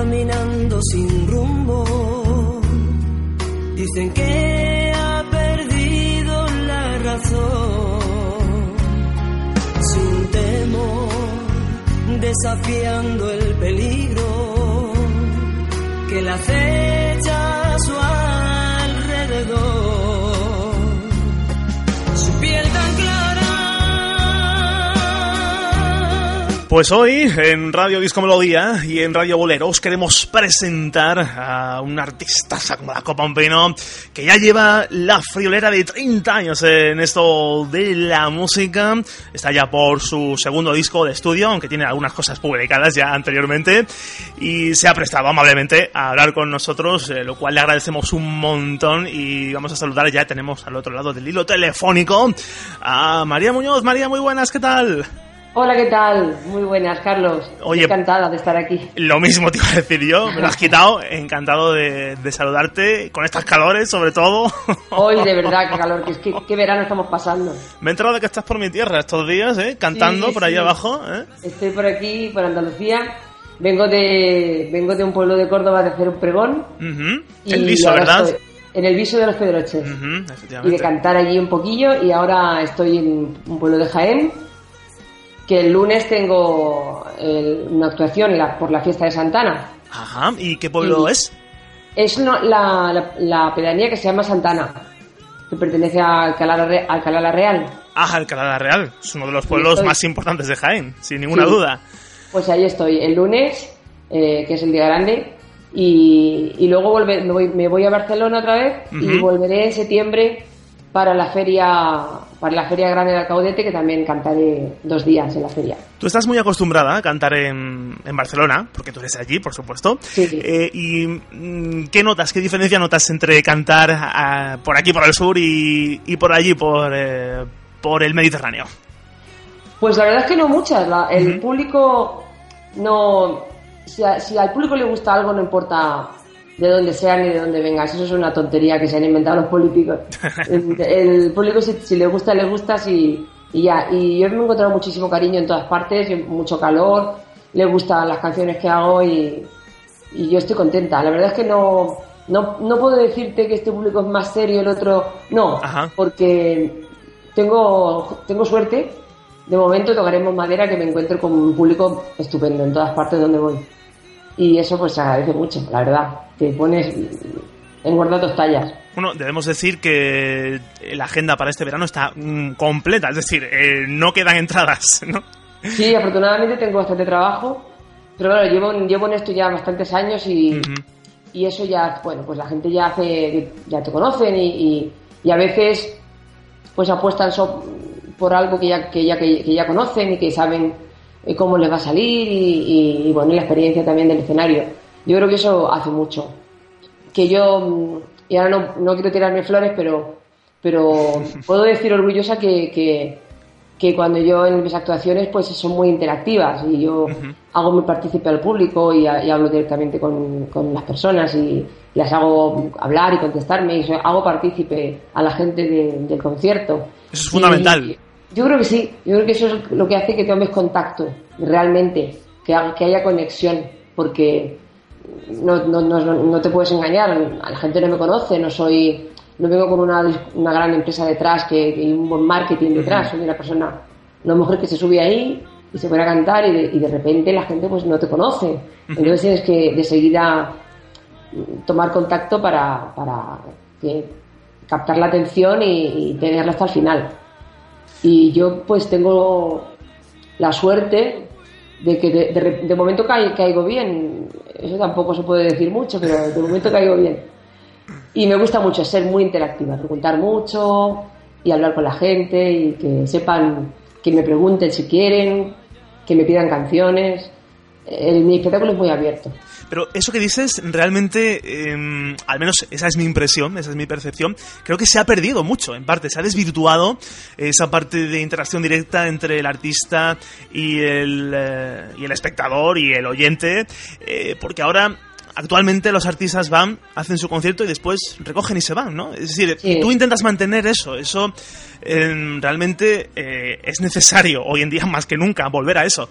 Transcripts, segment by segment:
caminando sin rumbo. Dicen que ha perdido la razón. Sin temor, desafiando el peligro que la acecha a su alrededor. Pues hoy en Radio Disco Melodía y en Radio Bolero os queremos presentar a un artista como la Copa Pino que ya lleva la friolera de 30 años en esto de la música. Está ya por su segundo disco de estudio, aunque tiene algunas cosas publicadas ya anteriormente. Y se ha prestado amablemente a hablar con nosotros, eh, lo cual le agradecemos un montón. Y vamos a saludar, ya tenemos al otro lado del hilo telefónico a María Muñoz. María, muy buenas, ¿qué tal? Hola, ¿qué tal? Muy buenas, Carlos. Oye, Encantada de estar aquí. Lo mismo te iba a decir yo, me lo has quitado. Encantado de, de saludarte con estas calores, sobre todo. Hoy, de verdad, qué calor, que es que qué verano estamos pasando. Me he enterado de que estás por mi tierra estos días, ¿eh? Cantando Sí, por ahí sí. abajo, ¿eh? Estoy por aquí, por Andalucía. Vengo de, vengo de un pueblo de Córdoba de hacer un pregón. Y El viso, ¿verdad? estoy En el viso de los Pedroches. Y de cantar allí un poquillo. Y ahora estoy en un pueblo de Jaén. Que el lunes tengo el- una actuación la- por la fiesta de Santana. Ajá, ¿y qué pueblo Y- es? Es una- la, la- la pedanía que se llama Santana, que pertenece a Alcalá, la Re- Alcalá la Real. Ah, Alcalá la Real. Es uno de los pueblos más importantes de Jaén, sin ninguna Sí. duda. Pues ahí estoy, el lunes, eh, que es el día grande, y, y luego volver, me, voy, me voy a Barcelona otra vez y volveré en septiembre para la feria para la feria grande de Alcaudete, que también cantaré dos días en la feria. Tú estás muy acostumbrada a cantar en, en Barcelona, porque tú eres allí, por supuesto. Sí, sí. Eh, ¿Y mm, qué notas, qué diferencia notas entre cantar ah, por aquí, por el sur, y, y por allí, por, eh, por el Mediterráneo? Pues la verdad es que no muchas. la- el público no. Si, a- si al público le gusta algo, no importa de dónde sea ni de dónde vengas. Eso es una tontería que se han inventado los políticos. el, el público, si, si le gusta, le gusta si, y ya. Y yo me he encontrado muchísimo cariño en todas partes, mucho calor. Le gustan las canciones que hago y, y yo estoy contenta. La verdad es que no, no, no puedo decirte que este público es más serio, el otro no, Ajá. porque tengo, tengo suerte. De momento tocaremos madera que me encuentro con un público estupendo en todas partes donde voy. Y eso pues se agradece mucho, la verdad. Te pones en guarda tus tallas. Bueno, debemos decir que la agenda para este verano está mm, completa, es decir, eh, no quedan entradas, ¿no? Sí, afortunadamente tengo bastante trabajo, pero claro, llevo, llevo en esto ya bastantes años y, y eso ya, bueno, pues la gente ya hace, ya te conocen y, y, y a veces pues apuestan so- por algo que ya, que ya, que, que ya conocen y que saben eh, cómo les va a salir y, y, y, bueno, y la experiencia también del escenario. Yo creo que eso hace mucho. Que yo, mm, y ahora no, no quiero tirarme flores, pero, pero puedo decir orgullosa que, que, que cuando yo en mis actuaciones pues son muy interactivas y yo hago muy partícipe al público y, a- y hablo directamente con, con las personas y las hago hablar y contestarme y hago partícipe a la gente de- del concierto. Eso es fundamental. Y yo creo que sí, yo creo que eso es lo que hace que tomes contacto realmente, que, que haya conexión, porque no, no, no, no te puedes engañar, la gente no me conoce, no soy, no vengo con una, una gran empresa detrás que, que hay un buen marketing detrás, soy una persona, una mujer que se sube ahí y se pone a cantar y de, y de repente la gente pues no te conoce, entonces tienes que de seguida tomar contacto para, para que- captar la atención y, y tenerla hasta el final. Y yo pues tengo la suerte de que de, de de momento cai- caigo bien. Eso tampoco se puede decir mucho, pero de momento caigo bien. Y me gusta mucho ser muy interactiva, preguntar mucho y hablar con la gente y que sepan, que me pregunten si quieren, que me pidan canciones. El, mi espectáculo es muy abierto. Pero eso que dices, realmente, eh, al menos esa es mi impresión, esa es mi percepción, creo que se ha perdido mucho, en parte, se ha desvirtuado esa parte de interacción directa entre el artista y el, eh, y el espectador y el oyente, eh, porque ahora... Actualmente los artistas van, hacen su concierto y después recogen y se van, ¿no? Es decir, Sí. tú intentas mantener eso, eso eh, realmente eh, es necesario hoy en día más que nunca volver a eso.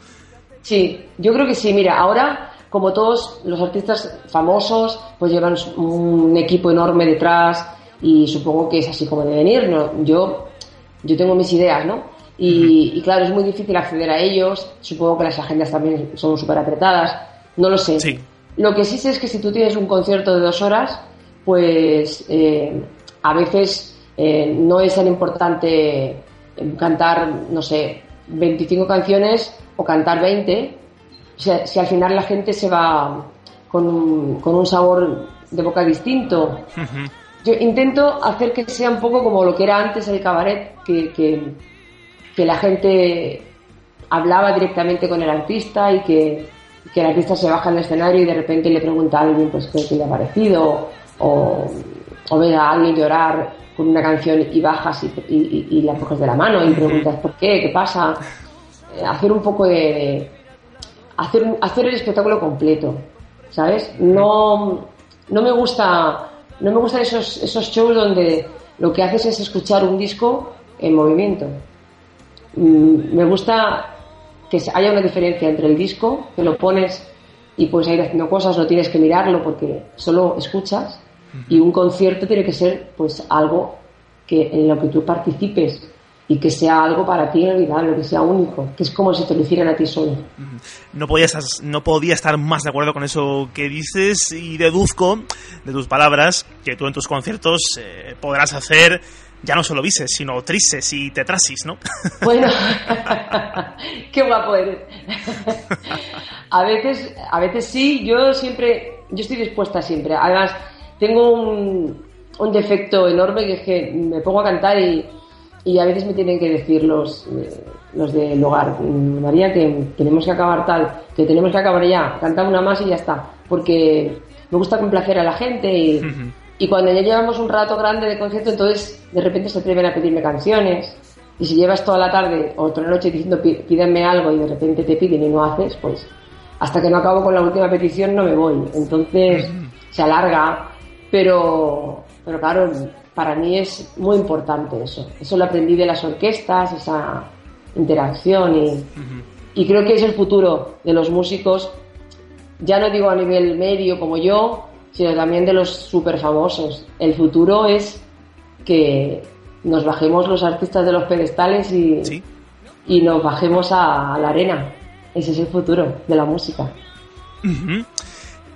Sí, yo creo que sí. Mira, ahora como todos los artistas famosos, pues llevan un equipo enorme detrás y supongo que es así como deben ir. ¿no? Yo, yo tengo mis ideas, ¿no? Y, claro, es muy difícil acceder a ellos. Supongo que las agendas también son súper apretadas. No lo sé. Sí. Lo que sí sé es que si tú tienes un concierto de dos horas, pues eh, a veces eh, no es tan importante cantar, no sé, 25 canciones o cantar 20. O sea, si al final la gente se va con un, con un sabor de boca distinto. Yo intento hacer que sea un poco como lo que era antes el cabaret, que, que, que la gente hablaba directamente con el artista y que, que, el artista se baja al escenario y de repente le pregunta a alguien pues qué, le ha parecido o, o ve a alguien llorar con una canción y bajas y, y, y, la coges de la mano y preguntas por qué, qué pasa. Eh, hacer un poco de, hacer, hacer el espectáculo completo, ¿sabes? No, no me gusta no me gustan esos, esos shows donde lo que haces es escuchar un disco en movimiento. Mm, me gusta que haya una diferencia entre el disco, que lo pones y puedes ir haciendo cosas, no tienes que mirarlo porque solo escuchas, y un concierto tiene que ser pues algo que en lo que tú participes y que sea algo para ti inolvidable, que sea único, que es como si te lo hicieran a ti solo. No podía, no podía estar más de acuerdo con eso que dices y deduzco de tus palabras que tú en tus conciertos eh, podrás hacer ya no solo bises, sino trises y tetrasis, ¿no? Bueno, qué guapo eres. a veces, a veces sí, yo siempre, yo estoy dispuesta siempre. Además, tengo un, un defecto enorme que es que me pongo a cantar y y a veces me tienen que decir los, eh, los del hogar, María, que tenemos que acabar tal, que tenemos que acabar ya, cantar una más y ya está, porque me gusta complacer a la gente y, y cuando ya llevamos un rato grande de concierto, entonces de repente se atreven a pedirme canciones. Y si llevas toda la tarde o toda la noche diciendo pídenme algo y de repente te piden y no haces, pues hasta que no acabo con la última petición no me voy. Entonces se alarga, pero, pero claro, para mí es muy importante eso. Eso lo aprendí de las orquestas, esa interacción y, y creo que es el futuro de los músicos, ya no digo a nivel medio como yo, sino también de los súper famosos. El futuro es que nos bajemos los artistas de los pedestales y, y nos bajemos a, la arena. Ese es el futuro de la música.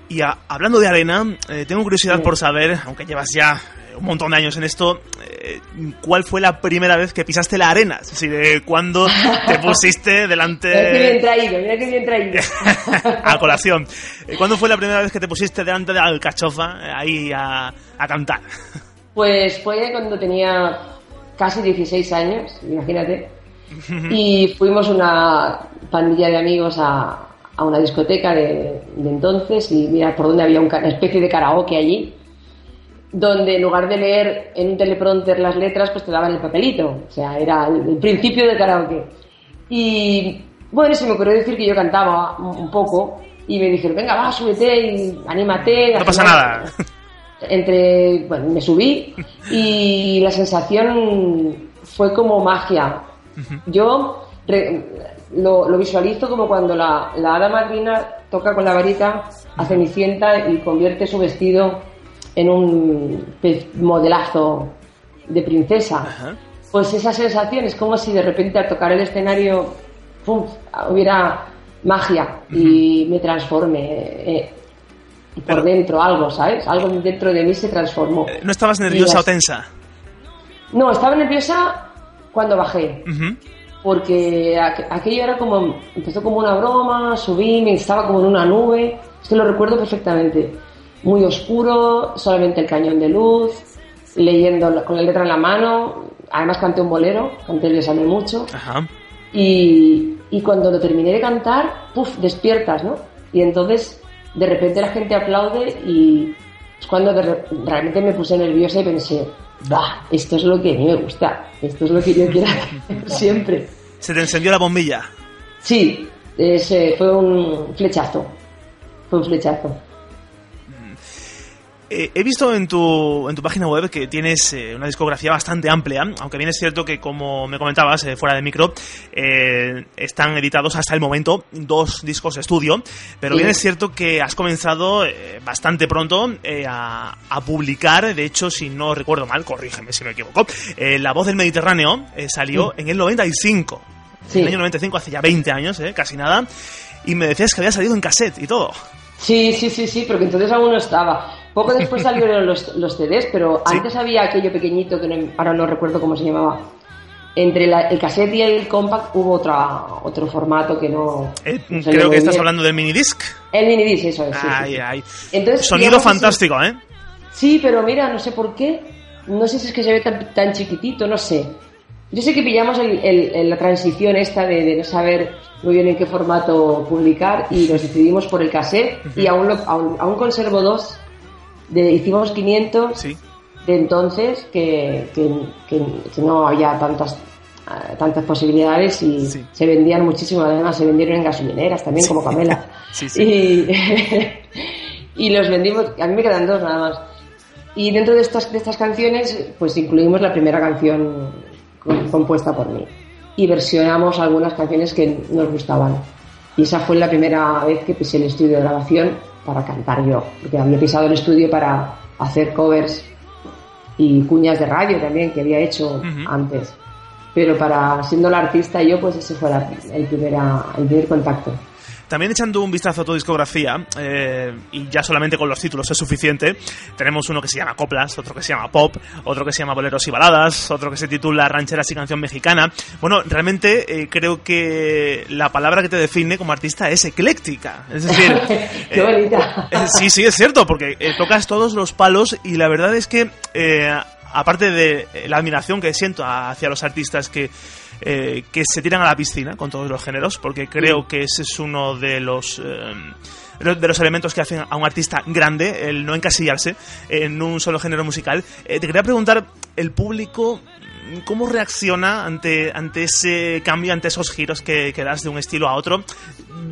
Y hablando de arena, eh, tengo curiosidad por saber, aunque llevas ya un montón de años en esto, eh, ¿cuál fue la primera vez que pisaste la arena? Es decir, de cuándo te pusiste delante... Mira que bien traído, mira que bien traído. a colación. Eh, ¿Cuándo fue la primera vez que te pusiste delante de la alcachofa eh, ahí a, a cantar? Pues fue cuando tenía casi 16 años, imagínate. Y fuimos una pandilla de amigos a, a una discoteca de, de, entonces y mira por donde había una especie de karaoke allí donde en lugar de leer en un teleprompter las letras, pues te daban el papelito. O sea, era el, principio del karaoke. Y bueno, se me ocurrió decir que yo cantaba un, poco y me dijeron, venga, va, súbete y anímate. No pasa nada. Entre, bueno, me subí y la sensación fue como magia. Yo lo, lo, visualizo como cuando la, la hada madrina toca con la varita a Cenicienta y convierte su vestido en un modelazo de princesa. Pues esa sensación es como si de repente al tocar el escenario ¡pum! hubiera magia y me transforme eh, por dentro algo, ¿sabes? Algo dentro de mí se transformó. ¿No estabas nerviosa o tensa? No, estaba nerviosa cuando bajé. Porque aquello era como, empezó como una broma, subí, me estaba como en una nube, es que lo recuerdo perfectamente muy oscuro, solamente el cañón de luz, leyendo con la letra en la mano. Además canté un bolero, canté el examen mucho. Y, y, cuando lo terminé de cantar, puff, despiertas, ¿no? Y entonces de repente la gente aplaude y es cuando realmente me puse nerviosa y pensé, bah, esto es lo que a mí me gusta, esto es lo que yo quiero hacer siempre. ¿Se te encendió la bombilla? Sí, ese fue un flechazo, fue un flechazo. Eh, he visto en tu, en tu página web que tienes eh, una discografía bastante amplia, aunque bien es cierto que, como me comentabas eh, fuera de micro, están editados hasta el momento dos discos de estudio, pero bien es cierto que has comenzado bastante pronto a, a, publicar, de hecho, si no recuerdo mal, corrígeme si me equivoco, La Voz del Mediterráneo salió en el 95. En el año 95, hace ya 20 años, casi nada, y me decías que había salido en cassette y todo. Sí, sí, sí, sí, porque entonces aún no estaba. Poco después salieron los, los CDs, pero antes había aquello pequeñito que ahora no recuerdo cómo se llamaba. Entre el cassette y el compact hubo otra, otro formato que no. Eh, creo que estás hablando del minidisc. El minidisc, eso es. Ay, ay. Entonces, Sonido fantástico, ¿eh? Sí, pero mira, no sé por qué. No sé si es que se ve tan, tan chiquitito, no sé. Yo sé que pillamos el, la transición esta de, no saber muy bien en qué formato publicar y nos decidimos por el cassette y aún, aún, conservo dos. De, hicimos 500 de entonces que, que, no había tantas eh, tantas posibilidades y se vendían muchísimo. Además, se vendieron en gasolineras también, como Camela. y, y los vendimos. A mí me quedan dos nada más. Y dentro de estas, de estas canciones, pues incluimos la primera canción compuesta por mí. Y versionamos algunas canciones que nos gustaban. Y esa fue la primera vez que pisé el estudio de grabación para cantar yo, porque había pisado el estudio para hacer covers y cuñas de radio también que había hecho antes. Pero para siendo la artista yo, pues ese fue el, primera, el primer contacto. También echando un vistazo a tu discografía, eh, y ya solamente con los títulos es suficiente, tenemos uno que se llama Coplas, otro que se llama Pop, otro que se llama Boleros y Baladas, otro que se titula Rancheras y Canción Mexicana. Bueno, realmente eh, creo que la palabra que te define como artista es ecléctica. Es decir, Qué bonita. Eh, sí, sí, es cierto, porque tocas todos los palos y la verdad es que aparte de la admiración que siento hacia los artistas que eh, que se tiran a la piscina con todos los géneros, porque creo que ese es uno de los... Eh, de los elementos que hacen a un artista grande, el no encasillarse en un solo género musical. Eh, te quería preguntar, ¿el público cómo reacciona ante, ante ese cambio, ante esos giros que, que das de un estilo a otro?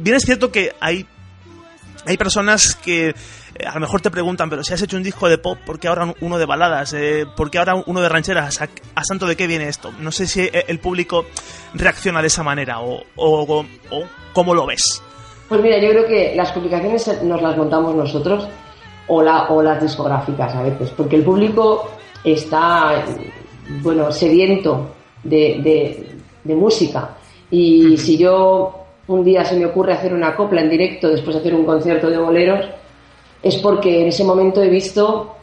Bien es cierto que hay, hay personas que eh, a lo mejor te preguntan, pero si has hecho un disco de pop, ¿por qué ahora uno de baladas? Eh, ¿Por qué ahora uno de rancheras? ¿A, santo de qué viene esto? No sé si el público reacciona de esa manera o, o, cómo lo ves. Pues mira, yo creo que las complicaciones nos las montamos nosotros o, la, o las discográficas a veces, porque el público está, bueno, sediento de, de, música. Y si yo un día se me ocurre hacer una copla en directo después de hacer un concierto de boleros, es porque en ese momento he visto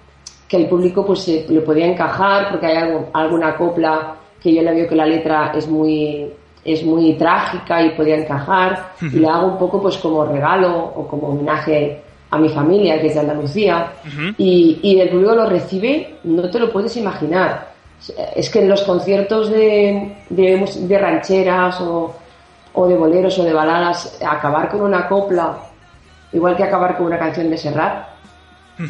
que el público pues le podía encajar porque hay alguna copla que yo le veo que la letra es muy es muy trágica y podía encajar y le hago un poco pues como regalo o como homenaje a mi familia que es de Andalucía y, y, el público lo recibe no te lo puedes imaginar. Es que en los conciertos de, de, rancheras o, o de boleros o de baladas acabar con una copla igual que acabar con una canción de Serrat,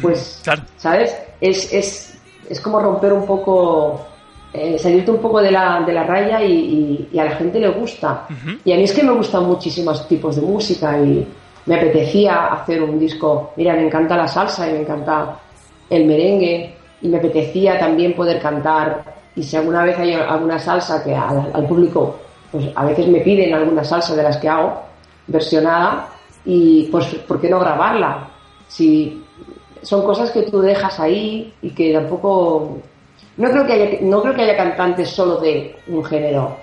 pues, ¿sabes? Es, es, es, como romper un poco, eh, salirte un poco de la, de la raya y, a la gente le gusta. Y a mí es que me gustan muchísimos tipos de música y me apetecía hacer un disco, mira, me encanta la salsa y me encanta el merengue y me apetecía también poder cantar y si alguna vez hay alguna salsa que al, al público, pues a veces me piden alguna salsa de las que hago, versionada, y pues ¿por qué no grabarla? Si son cosas que tú dejas ahí y que tampoco no creo que haya, no creo que haya cantantes solo de un género.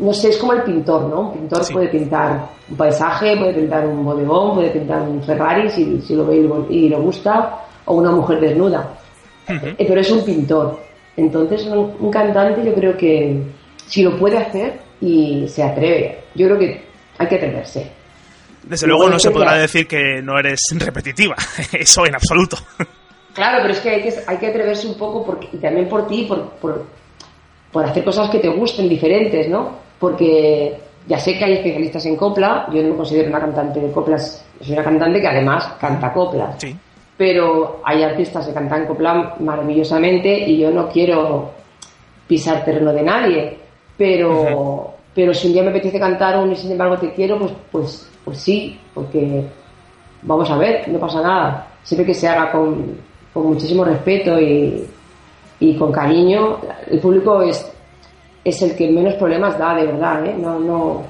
No sé, es como el pintor, ¿no? Un pintor puede pintar un paisaje, puede pintar un bodegón, puede pintar un Ferrari si, si lo ve y le gusta, o una mujer desnuda. Eh, pero es un pintor. Entonces, un cantante yo creo que si lo puede hacer y se atreve, yo creo que hay que atreverse. Desde luego no se podrá decir que no eres repetitiva, eso en absoluto. Claro, pero es que hay que, hay que atreverse un poco porque, y también por ti, por, por, hacer cosas que te gusten, diferentes, ¿no? Porque ya sé que hay especialistas en copla, yo no me considero una cantante de coplas, soy una cantante que además canta coplas. Sí. Pero hay artistas que cantan copla maravillosamente y yo no quiero pisar terreno de nadie. Pero, pero si un día me apetece cantar un y sin embargo te quiero, pues, pues, pues sí, porque vamos a ver, no pasa nada. siempre que se haga con, con muchísimo respeto y, y, con cariño, el público es, es el que menos problemas da, de verdad. ¿eh? No, no,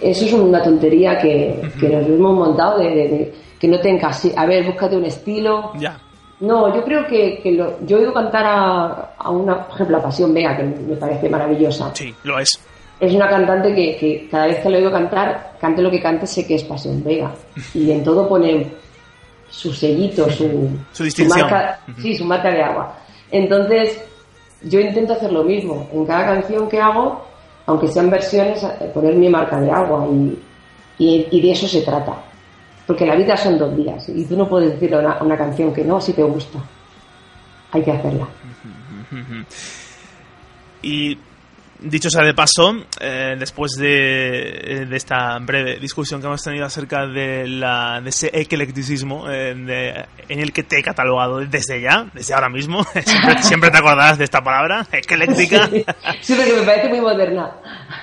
eso es una tontería que, que nos hemos montado de, de, que no te encasi. A ver, búscate un estilo. Ya. No, yo creo que, que lo, yo he oído cantar a, a, una, por ejemplo, a Pasión Vega, que me parece maravillosa. Sí, lo es. Es una cantante que, que cada vez que lo oigo cantar, cante lo que cante, sé que es Pasión Vega. Y en todo pone su sellito, su, su distinción. Su marca, sí, su marca de agua. Entonces, yo intento hacer lo mismo. En cada canción que hago, aunque sean versiones, poner mi marca de agua. Y, y, y de eso se trata. Porque la vida son dos días y tú no puedes decirle a una, una canción que no si te gusta. Hay que hacerla. Y dicho sea de paso, eh, después de, de, esta breve discusión que hemos tenido acerca de, la, de ese eclecticismo eh, de, en el que te he catalogado desde ya, desde ahora mismo, siempre, siempre te acordarás de esta palabra, ecléctica. Sí, sí, porque me parece muy moderna.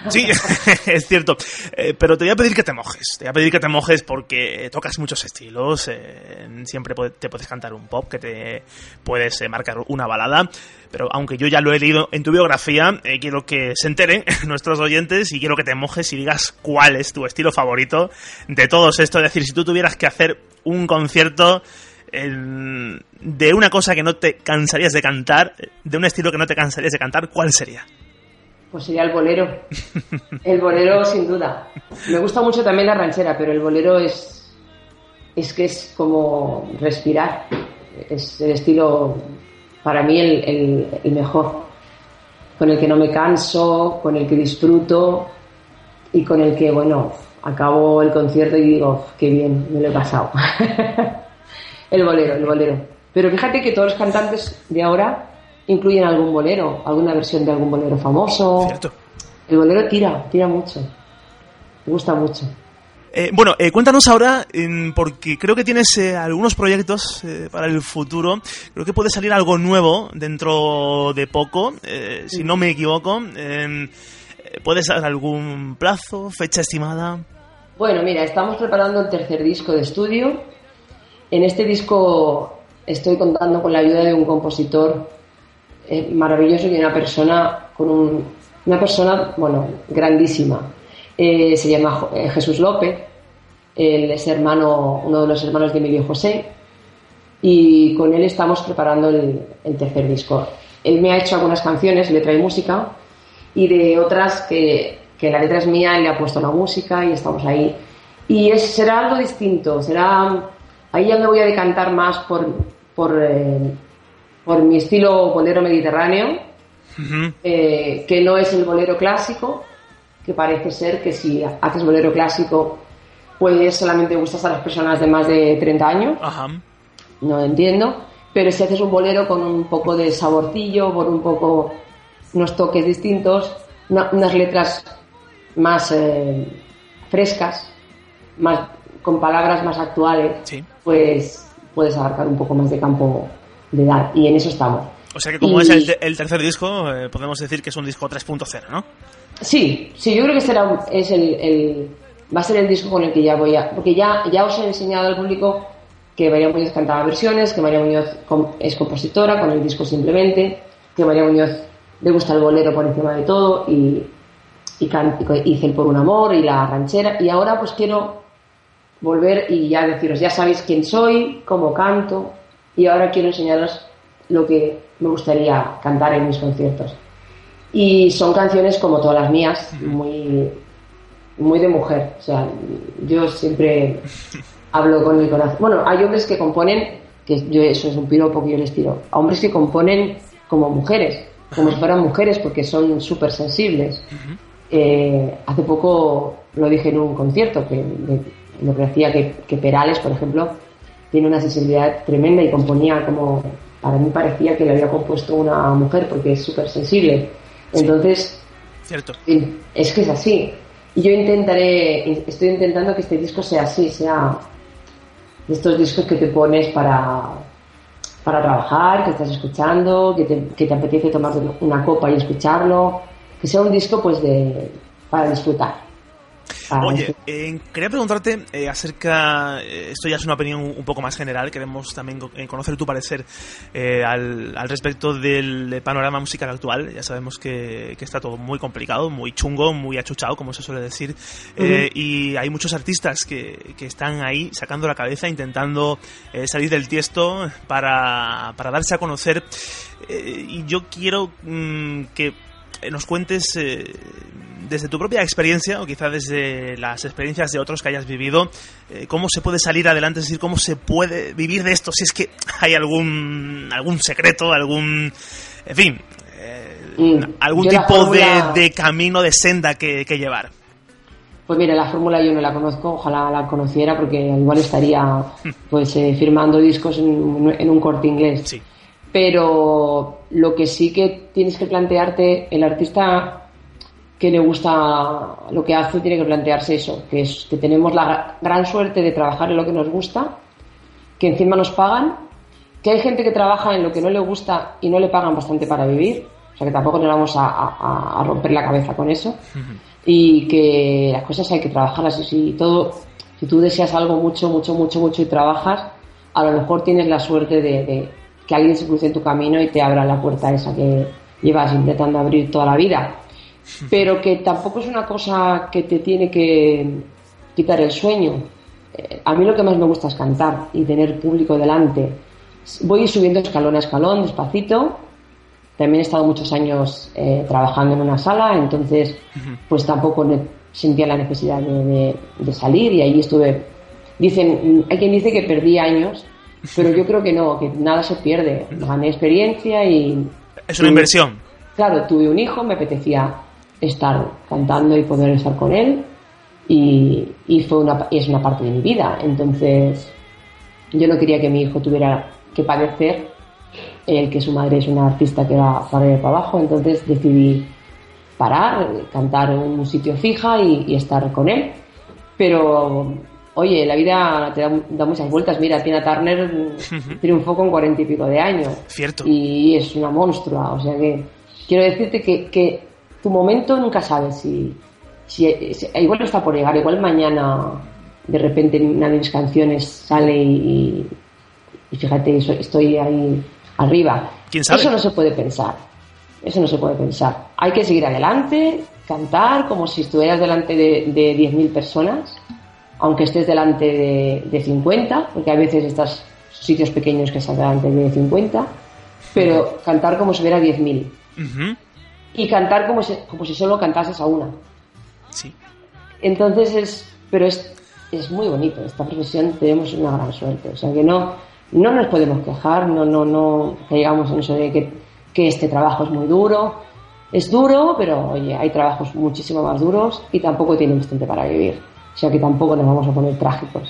Sí, es cierto. Eh, pero te voy a pedir que te mojes. Te voy a pedir que te mojes porque tocas muchos estilos. Eh, siempre te puedes cantar un pop, que te puedes eh, marcar una balada. Pero aunque yo ya lo he leído en tu biografía, eh, quiero que se enteren nuestros oyentes y quiero que te mojes y digas cuál es tu estilo favorito de todos estos. Es decir, si tú tuvieras que hacer un concierto de una cosa que no te cansarías de cantar, de un estilo que no te cansarías de cantar, ¿cuál sería? Pues sería el bolero. El bolero, sin duda. Me gusta mucho también la ranchera, pero el bolero es, es que es como respirar. Es el estilo, para mí, el, el, el mejor. Con el que no me canso, con el que disfruto y con el que, bueno, acabo el concierto y digo, qué bien, me lo he pasado. el bolero, el bolero. Pero fíjate que todos los cantantes de ahora incluyen algún bolero, alguna versión de algún bolero famoso. Cierto. El bolero tira, tira mucho. Me gusta mucho. Eh, bueno, eh, cuéntanos ahora, eh, porque creo que tienes algunos proyectos para el futuro. Creo que puede salir algo nuevo dentro de poco, si no me equivoco. ¿Puedes dar algún plazo, fecha estimada? Bueno, mira, estamos preparando el tercer disco de estudio. En este disco estoy contando con la ayuda de un compositor eh, maravilloso y una persona con un, una persona, bueno, grandísima. Eh, se llama eh, Jesús López, él es hermano, uno de los hermanos de Emilio José, y con él estamos preparando el, el, tercer disco. Él me ha hecho algunas canciones, letra y música, y de otras que, que la letra es mía, él le ha puesto la música y estamos ahí. Y es, será algo distinto, será... Ahí ya me voy a decantar más por, por eh, por mi estilo bolero mediterráneo, uh -huh. eh, que no es el bolero clásico, que parece ser que si haces bolero clásico, pues solamente gustas a las personas de más de 30 años. No entiendo. Pero si haces un bolero con un poco de saborcillo, por un poco unos toques distintos, una, unas letras más eh, frescas, más con palabras más actuales, sí. pues puedes abarcar un poco más de campo de edad y en eso estamos. O sea que como y... es el, el, tercer disco, eh, podemos decir que es un disco 3.0, ¿no? Sí, sí, yo creo que será es el, va a ser el disco con el que ya voy a, porque ya ya os he enseñado al público que María Muñoz cantaba versiones, que María Muñoz es compositora con el disco simplemente, que María Muñoz le gusta el bolero por encima de todo y, y hice el por un amor y la ranchera y ahora pues quiero volver y ya deciros, ya sabéis quién soy, cómo canto, y ahora quiero enseñaros lo que me gustaría cantar en mis conciertos. Y son canciones como todas las mías, muy, muy de mujer. O sea, yo siempre hablo con el corazón. Bueno, hay hombres que componen, que yo eso es un piropo que yo les tiro, a hombres que componen como mujeres, como si fueran mujeres porque son súper sensibles. Eh, hace poco lo dije en un concierto, que parecía que, que Perales, por ejemplo, tiene una sensibilidad tremenda y componía como, para mí parecía que le había compuesto una mujer porque es súper sensible. Entonces, sí, cierto. es que es así. Y yo intentaré, estoy intentando que este disco sea así, sea de estos discos que te pones para, para trabajar, que estás escuchando, que te, que te apetece tomar una copa y escucharlo, que sea un disco pues de, para disfrutar. Oye, eh, quería preguntarte eh, acerca, eh, esto ya es una opinión un poco más general, queremos también conocer tu parecer al, al, respecto del panorama musical actual. Ya sabemos que, que, está todo muy complicado, muy chungo, muy achuchado, como se suele decir, y hay muchos artistas que, que, están ahí sacando la cabeza, intentando salir del tiesto para, para darse a conocer. y yo quiero mm, que nos cuentes desde tu propia experiencia o quizá desde las experiencias de otros que hayas vivido, eh, cómo se puede salir adelante, es decir, cómo se puede vivir de esto, si es que hay algún, algún secreto, algún, en fin, eh, mm, algún tipo de, camino, de senda que, llevar. Pues mira, la fórmula yo no la conozco, ojalá la conociera porque igual estaría pues eh, firmando discos en, en, un corte inglés. Sí. Pero lo que sí que tienes que plantearte, el artista que le gusta lo que hace tiene que plantearse eso, que es que tenemos la gran suerte de trabajar en lo que nos gusta, que encima nos pagan, que hay gente que trabaja en lo que no le gusta y no le pagan bastante para vivir, o sea que tampoco nos vamos a, romper la cabeza con eso, y que las cosas hay que trabajarlas y si todo, si tú deseas algo mucho, mucho, mucho, mucho y trabajas, a lo mejor tienes la suerte de, de que alguien se cruce en tu camino y te abra la puerta esa que llevas intentando abrir toda la vida pero que tampoco es una cosa que te tiene que quitar el sueño. Eh, a mí lo que más me gusta es cantar y tener público delante. Voy subiendo escalón a escalón, despacito. También he estado muchos años eh, trabajando en una sala, entonces pues tampoco sentía la necesidad de, salir y ahí estuve. Dicen, hay quien dice que perdí años, pero yo creo que no, que nada se pierde. Gané experiencia y... Es una inversión. Claro, tuve un hijo, me apetecía estar cantando y poder estar con él y, y fue una, es una parte de mi vida. Entonces yo no quería que mi hijo tuviera que padecer el que su madre es una artista que va para arriba para abajo, entonces decidí parar, cantar en un sitio fija y, estar con él. Pero, oye, la vida te da, muchas vueltas. Mira, Tina Turner triunfó con cuarenta y pico de años. Cierto. Y es una monstrua. O sea que quiero decirte que, que tu momento nunca sabes si, si, igual está por llegar, igual mañana de repente una de mis canciones sale y, fíjate, estoy ahí arriba. Eso no se puede pensar. Eso no se puede pensar. Hay que seguir adelante, cantar como si estuvieras delante de, de 10.000 personas, aunque estés delante de, de 50, porque a veces estás sitios pequeños que están delante de 50, pero cantar como si hubiera 10.000 y cantar como si, como si solo cantases a una. Sí. Entonces es, pero es, es muy bonito, esta profesión tenemos una gran suerte, o sea que no, no nos podemos quejar, no, no, no digamos en eso de que, que este trabajo es muy duro, es duro, pero oye, hay trabajos muchísimo más duros y tampoco tiene bastante para vivir, o sea que tampoco nos vamos a poner trágicos.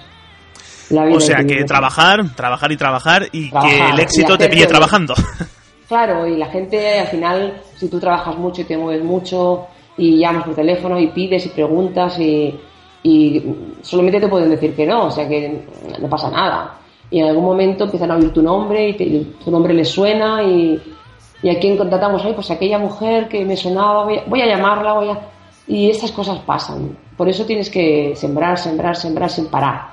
o sea que, trabajar, trabajar y trabajar y que el éxito te pille trabajando. Claro, y la gente al final, si tú trabajas mucho y te mueves mucho y llamas por teléfono y pides y preguntas y, solamente te pueden decir que no, o sea que no pasa nada. Y en algún momento empiezan a oír tu nombre y, tu nombre les suena y, y a quién contratamos, ahí pues aquella mujer que me sonaba, voy a, llamarla, voy a... Y estas cosas pasan. Por eso tienes que sembrar, sembrar, sembrar sin parar.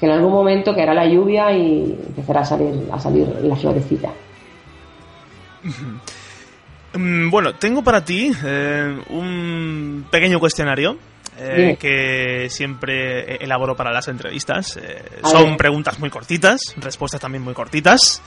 Que en algún momento caerá la lluvia y empezará a salir, a salir la florecita. Mm, bueno, tengo para ti eh, un pequeño cuestionario eh, que siempre elaboro para las entrevistas. Eh, son preguntas muy cortitas, respuestas también muy cortitas.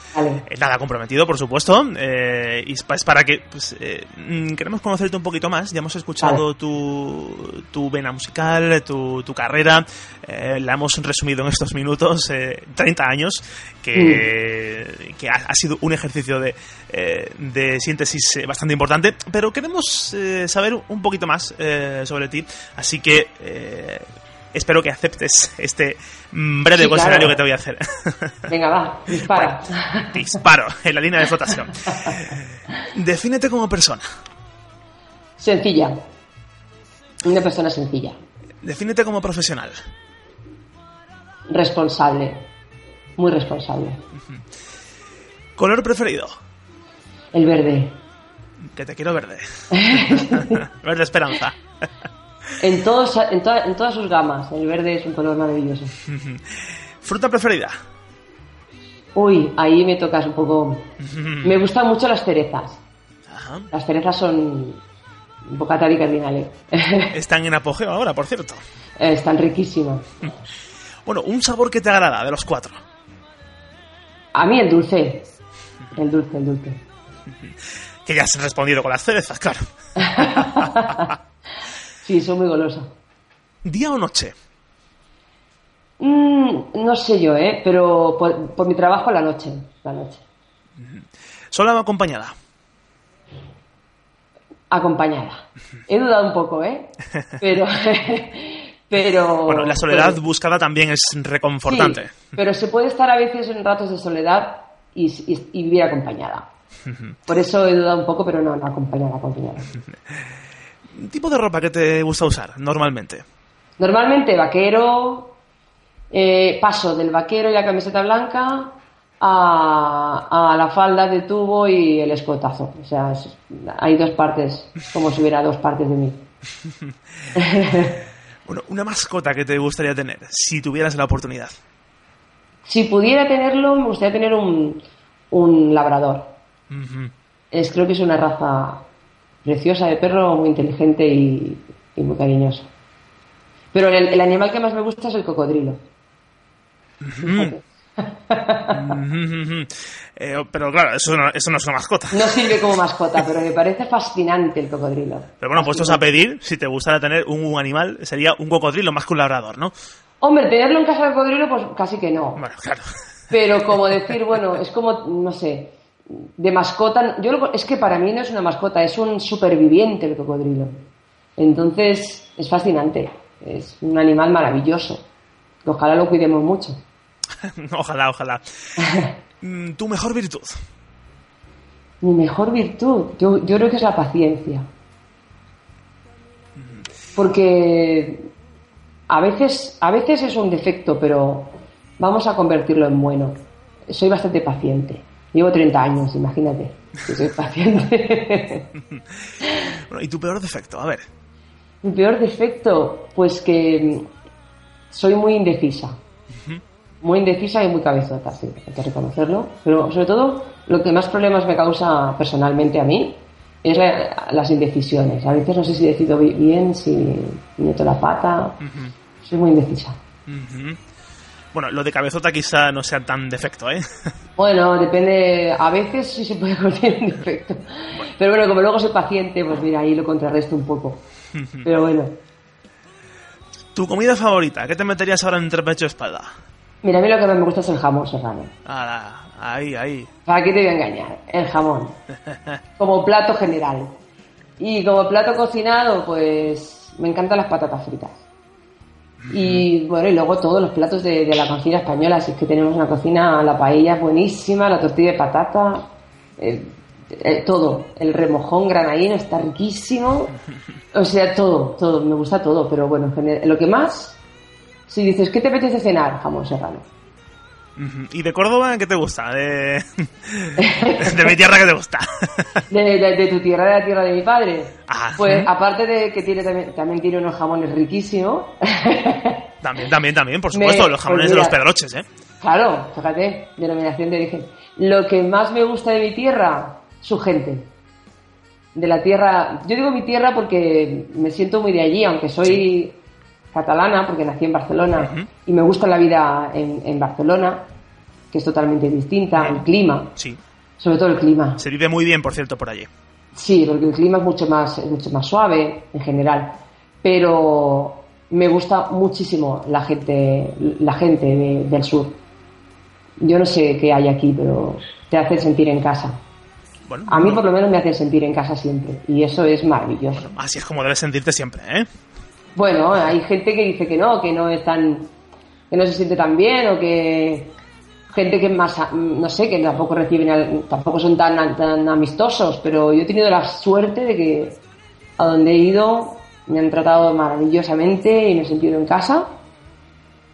nada comprometido, por supuesto. y es para que pues, mm, queremos conocerte un poquito más. Ya hemos escuchado tu, tu, vena musical, tu, tu carrera. La hemos resumido en estos minutos, 30 años, que, mm. que ha, sido un ejercicio de, de síntesis bastante importante. Pero queremos saber un poquito más sobre ti. Así que eh, espero que aceptes este breve cuestionario que te voy a hacer. Venga, va, dispara. disparo en la línea de flotación. Defínete como persona. Sencilla. Una persona sencilla. Defínete como profesional. Responsable. Muy responsable. ¿Color preferido? El verde. Que te quiero verde. verde esperanza. En, todos, en, en todas sus gamas. El verde es un color maravilloso. ¿Fruta preferida? Uy, ahí me tocas un poco. Me gustan mucho las cerezas. Las cerezas son bocata y cardinales. Están en apogeo ahora, por cierto. Están riquísimas. Bueno, un sabor que te agrada de los cuatro. A mí el dulce. El dulce, el dulce. Que ya has respondido con las cerezas, claro. sí, soy muy golosa. ¿Día o noche? Mm, no sé yo, ¿eh? Pero por, mi trabajo la noche. La noche. ¿Sola o acompañada? Acompañada. He dudado un poco, ¿eh? Pero. Pero bueno, la soledad buscada también es reconfortante. pero se puede estar a veces en ratos de soledad y, vivir acompañada. Por eso he dudado un poco, pero no, no acompañada, acompañada. ¿Tipo de ropa que te gusta usar normalmente? Normalmente vaquero, eh, paso del vaquero y la camiseta blanca a, la falda de tubo y el escotazo. O sea, hay dos partes, como si hubiera dos partes de mí. bueno, una mascota que te gustaría tener, si tuvieras la oportunidad. Si pudiera tenerlo, me gustaría tener un, un labrador. es, creo que es una raza preciosa de perro, muy inteligente y, muy cariñoso. Pero el, animal que más me gusta es el cocodrilo. Eh, pero claro, eso no, eso no, es una mascota. No sirve como mascota, pero me parece fascinante el cocodrilo. Pero bueno, puestos a pedir, si te gustara tener un, animal, sería un cocodrilo más que un labrador, ¿no? Hombre, tenerlo en casa de cocodrilo, pues casi que no. Bueno, claro. Pero como decir, bueno, es como, no sé, de mascota. Yo es que para mí no es una mascota, es un superviviente el cocodrilo. Entonces, es fascinante. Es un animal maravilloso. Ojalá lo cuidemos mucho. ojalá, ojalá. Mm, ¿Tu mejor virtud? Mi mejor virtud, yo, creo que es la paciencia. Porque a veces, a veces es un defecto, pero vamos a convertirlo en bueno. Soy bastante paciente. Llevo 30 años, imagínate. soy paciente. bueno, ¿y tu peor defecto? A ver. Mi peor defecto, pues que soy muy indecisa muy indecisa y muy cabezota, sí, hay que reconocerlo. Pero sobre todo, lo que más problemas me causa personalmente a mí es las indecisiones. A veces no sé si decido bien, si meto la pata. Soy muy indecisa. Bueno, lo de cabezota quizá no sea tan defecto, ¿eh? Bueno, depende. A veces sí se puede convertir en defecto. Pero bueno, como luego soy paciente, pues mira, ahí lo contrarresto un poco. Pero bueno. ¿Tu comida favorita? ¿Qué te meterías ahora entre pecho y espalda? Mira, a mí lo que más me gusta es el jamón serrano. Ah, ahí, ahí. ¿Para qué te voy a engañar? El jamón. Como plato general. Y como plato cocinado, pues me encantan las patatas fritas. Y bueno, y luego todos los platos de, la cocina española. Si es que tenemos una cocina, la paella es buenísima, la tortilla de patata, todo. El remojón granadino está riquísimo. O sea, todo, todo. Me gusta todo, pero bueno, lo que más si dices, ¿qué te apetece cenar? Jamón serrano. ¿Y de Córdoba qué te gusta? ¿De, de mi tierra qué te gusta? de, tu tierra, de la tierra de mi padre. Ah, pues aparte de que tiene también, tiene unos jamones riquísimos. también, también, también, por supuesto, los jamones de los pedroches, ¿eh? Claro, fíjate, denominación de origen. Lo que más me gusta de mi tierra, su gente. De la tierra, yo digo mi tierra porque me siento muy de allí, aunque soy catalana, porque nací en Barcelona y me gusta la vida en, Barcelona, que es totalmente distinta, el clima. Sí. Sobre todo el clima. Se vive muy bien, por cierto, por allí. Sí, porque el clima es mucho más, mucho más suave en general. Pero me gusta muchísimo la gente, la gente del sur. Yo no sé qué hay aquí, pero te hace sentir en casa. a mí por lo menos me hace sentir en casa siempre y eso es maravilloso. así es como debes sentirte siempre, ¿eh? Bueno, hay gente que dice que no, que no es tan, que no se siente tan bien o que gente que más, no sé, que tampoco reciben, tampoco son tan, tan amistosos, pero yo he tenido la suerte de que a donde he ido me han tratado maravillosamente y me he sentido en casa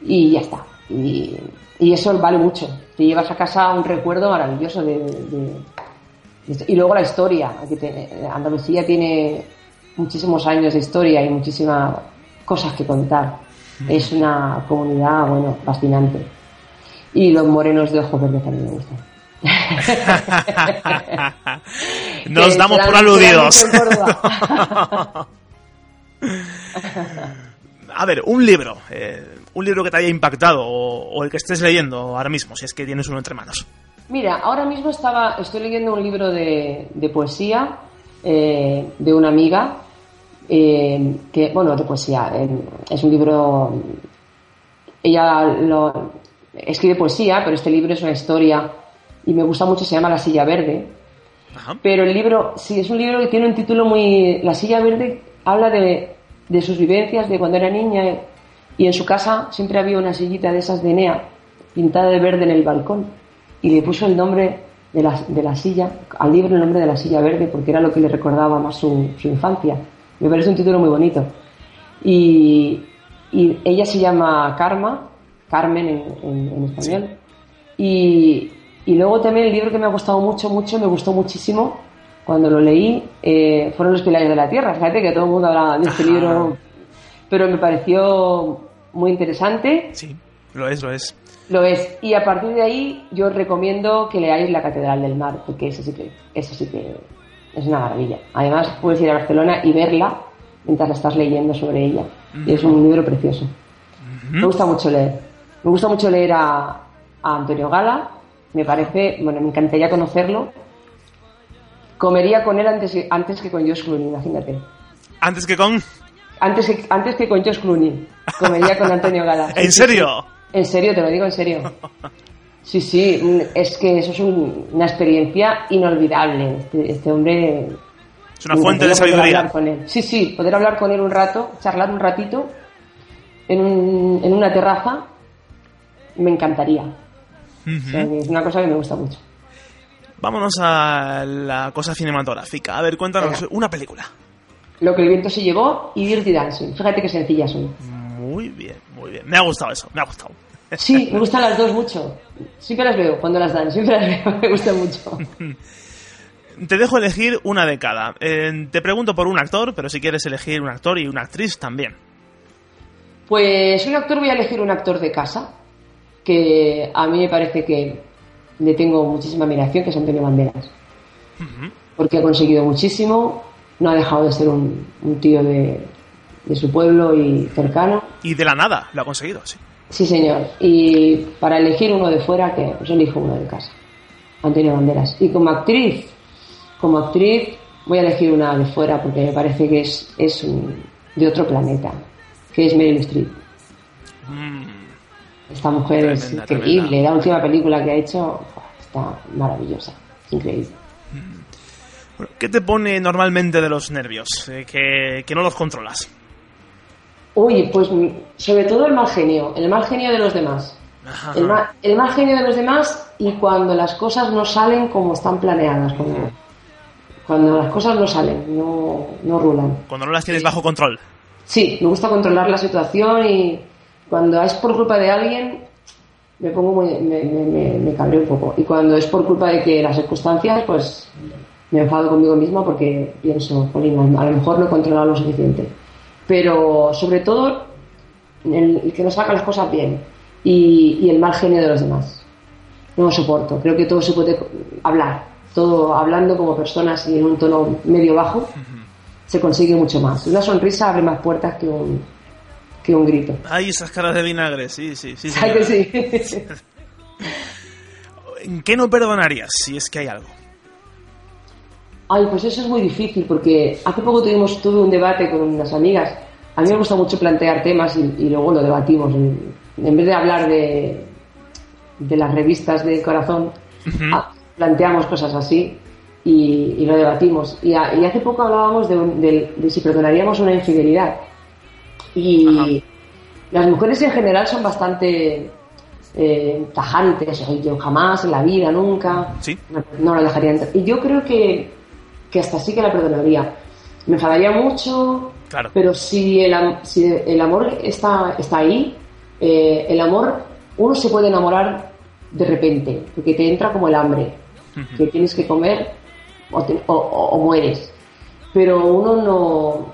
y ya está. Y, eso vale mucho. Te llevas a casa un recuerdo maravilloso de, y luego la historia. Andalucía tiene muchísimos años de historia y muchísima cosas que contar. Es una comunidad, bueno, fascinante. Y los morenos de ojos verdes también me gustan. Nos damos por aludidos. A ver, un libro. Eh, un libro que te haya impactado o, el que estés leyendo ahora mismo, si es que tienes uno entre manos. Mira, ahora mismo estaba, estoy leyendo un libro de, poesía eh, de una amiga, eh, que, bueno, de poesía, es un libro, ella lo, escribe poesía, pero este libro es una historia y me gusta mucho, se llama La silla verde. Pero el libro, sí, es un libro que tiene un título muy... La silla verde habla de, de sus vivencias de cuando era niña y en su casa siempre había una sillita de esas de Enea pintada de verde en el balcón y le puso el nombre de la, de la silla, al libro el nombre de la silla verde porque era lo que le recordaba más su, su infancia. Me parece un título muy bonito. Y, y ella se llama Karma, Carmen en, en, español. Y, y, luego también el libro que me ha gustado mucho, mucho, me gustó muchísimo cuando lo leí, eh, fueron Los Pilares de la Tierra. Fíjate que todo el mundo habla de este libro, pero me pareció muy interesante. Sí, lo es, lo es. Lo es. Y a partir de ahí yo recomiendo que leáis La Catedral del Mar, porque eso sí que, eso sí que es una maravilla. Además, puedes ir a Barcelona y verla mientras la estás leyendo sobre ella. Y es un libro precioso. Me gusta mucho leer. Me gusta mucho leer a, a Antonio Gala. Me parece, bueno, me encantaría conocerlo Comería con él antes, antes que con Josh Clooney, imagínate. ¿Antes que con? Antes que, antes que con Josh Clooney. Comería con Antonio Gala. ¿En serio? En serio, te lo digo en serio. Sí, sí, es que eso es una experiencia inolvidable. Este, este, hombre. Es una fuente de sabiduría. Con él. Sí, sí, poder hablar con él un rato, charlar un ratito en, un, en una terraza, me encantaría. es una cosa que me gusta mucho. Vámonos a la cosa cinematográfica. A ver, cuéntanos una película. Lo que el viento se llevó y Dirty Dancing. Fíjate qué sencillas son. Muy bien, muy bien. Me ha gustado eso, me ha gustado. Sí, me gustan las dos mucho. Siempre las veo cuando las dan, siempre las veo, me gustan mucho. Te dejo elegir una de cada. Eh, te pregunto por un actor, pero si quieres elegir un actor y una actriz también. Pues un actor voy a elegir un actor de casa, que a mí me parece que le tengo muchísima admiración, que es Antonio Banderas. Porque ha conseguido muchísimo, no ha dejado de ser un, tío de, su pueblo y cercano. Y de la nada lo ha conseguido, sí. Sí, señor. Y para elegir uno de fuera, que pues elijo uno de casa. Antonio Banderas. Y como actriz, como actriz, voy a elegir una de fuera porque me parece que es, es de otro planeta, que es Meryl Streep. Mm. Esta mujer es increíble. La última película que ha hecho está maravillosa. Increíble. ¿Qué te pone normalmente de los nervios? Eh, que, no los controlas. Uy, pues sobre todo el mal genio. El mal genio de los demás. El, mal, genio de los demás y cuando las cosas no salen como están planeadas. Cuando, cuando las cosas no salen, no, no rulan. Cuando no las tienes bajo control. Sí, me gusta controlar la situación y cuando es por culpa de alguien, me pongo muy, me, me, me, cabreo un poco. Y cuando es por culpa de que las circunstancias, pues me enfado conmigo misma porque pienso, a lo mejor no he controlado lo suficiente. Pero sobre todo, el, que no saca las cosas bien y, y, el mal genio de los demás. No lo soporto. Creo que todo se puede hablar. Todo hablando como personas y en un tono medio bajo, se consigue mucho más. Una sonrisa abre más puertas que un, que un grito. Ay, esas caras de vinagre, sí, sí, sí. Que sí. ¿En qué no perdonarías si es que hay algo? Ay, pues eso es muy difícil porque hace poco tuvimos tuve un debate con unas amigas. A mí me gusta mucho plantear temas y, luego lo debatimos. En, vez de hablar de, de las revistas de corazón, planteamos cosas así y, lo debatimos. Y, hace poco hablábamos de, de si perdonaríamos una infidelidad. Y las mujeres en general son bastante eh, tajantes. Yo jamás en la vida, nunca. No, la dejaría entrar. Y yo creo que, que hasta sí que la perdonaría. Me enfadaría mucho, pero si el, si el amor está, está ahí, eh, el amor, uno se puede enamorar de repente, porque te entra como el hambre, que tienes que comer o mueres. Pero uno no,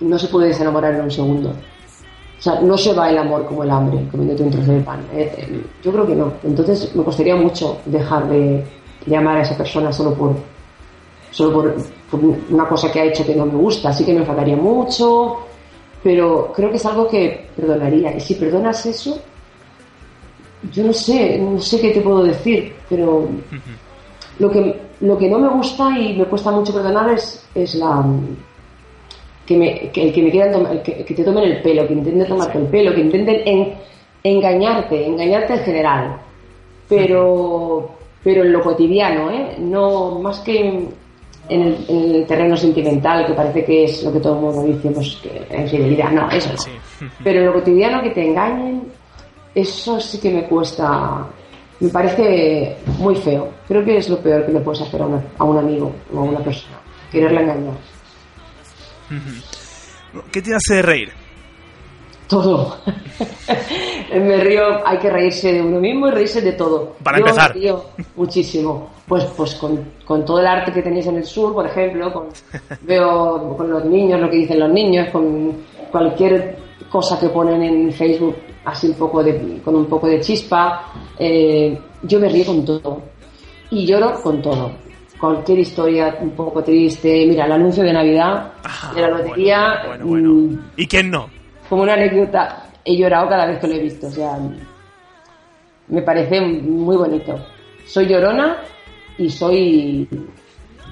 no se puede desenamorar en un segundo. O sea, no se va el amor como el hambre, comiéndote un trozo de pan. Eh, eh, yo creo que no. Entonces me costaría mucho dejar de, de amar a esa persona solo por solo por, una cosa que ha hecho que no me gusta. Así que me enfadaría mucho, pero creo que es algo que perdonaría. Y si perdonas eso, yo no sé, no sé qué te puedo decir, pero lo que, lo que no me gusta y me cuesta mucho perdonar es, es la que, me, que el que me quieran el que, que te tomen el pelo, que intenten tomarte el pelo, que intenten en- engañarte, engañarte en general. Pero, pero en lo cotidiano, ¿eh? No, más que en el, en el terreno sentimental, que parece que es lo que todo el mundo dice, pues que en fidelidad, no, eso no. Sí. Pero en lo cotidiano que te engañen, eso sí que me cuesta, me parece muy feo. Creo que es lo peor que le puedes hacer a, una- a un amigo o a una persona, quererla engañar. ¿Qué te hace reír? Todo. me río, hay que reírse de uno mismo y reírse de todo. Para Yo empezar. me río muchísimo. Pues, pues con, con todo el arte que tenéis en el sur, por ejemplo, con, veo con los niños, lo que dicen los niños, con cualquier cosa que ponen en Facebook, así un poco de, con un poco de chispa. eh, yo me río con todo. Y lloro con todo. Cualquier historia un poco triste. Mira, el anuncio de Navidad Ah, de la lotería. Bueno, bueno, mm, bueno. ¿Y quién no? Como una anécdota, he llorado cada vez que lo he visto. O sea, me parece muy bonito. Soy llorona y soy,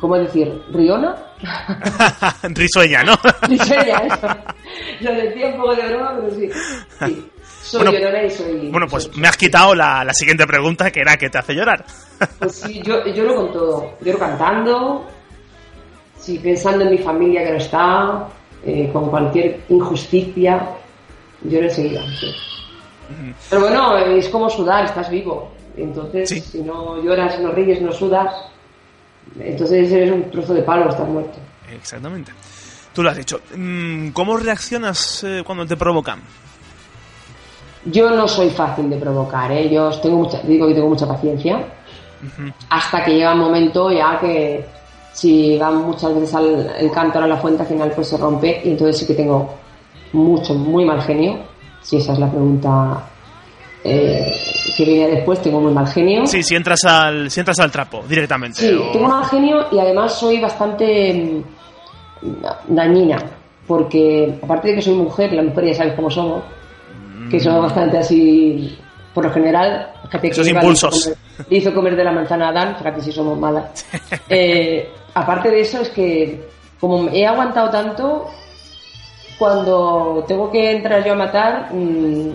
¿cómo decir? ¿Riona? Risueña, ¿no? Risueña, eso. Lo decía un poco de broma, pero sí. sí. Soy Bueno, llorona y soy... Bueno, pues soy- me has quitado la, la siguiente pregunta, que era ¿qué te hace llorar? Pues sí, yo lloro con todo. Lloro cantando, sí, pensando en mi familia que no está, eh, con cualquier injusticia, lloro enseguida. sí. Pero bueno, es como sudar, estás vivo. Entonces, Sí. si no lloras, no ríes, no sudas, entonces eres un trozo de palo, estás muerto. Exactamente. Tú lo has dicho. Mm, ¿Cómo reaccionas eh, cuando te provocan? Yo no soy fácil de provocar, ¿eh? Yo tengo mucha, digo que tengo mucha paciencia. Hasta que llega un momento ya que si va muchas veces al, el cántaro a la fuente, al final pues se rompe y entonces sí que tengo mucho, muy mal genio. Si esa es la pregunta eh, que viene después, tengo muy mal genio. Sí, si entras al, si entras al trapo directamente. Sí, o- tengo mal genio y además soy bastante mm, dañina, porque aparte de que soy mujer, la mujer ya sabes cómo somos, que somos bastante así, por lo general, fíjate que Esos impulsos. Le hizo, comer, le hizo comer de la manzana a Adán, fíjate si somos malas. Eh, aparte de eso, es que como he aguantado tanto, cuando tengo que entrar yo a matar, mm,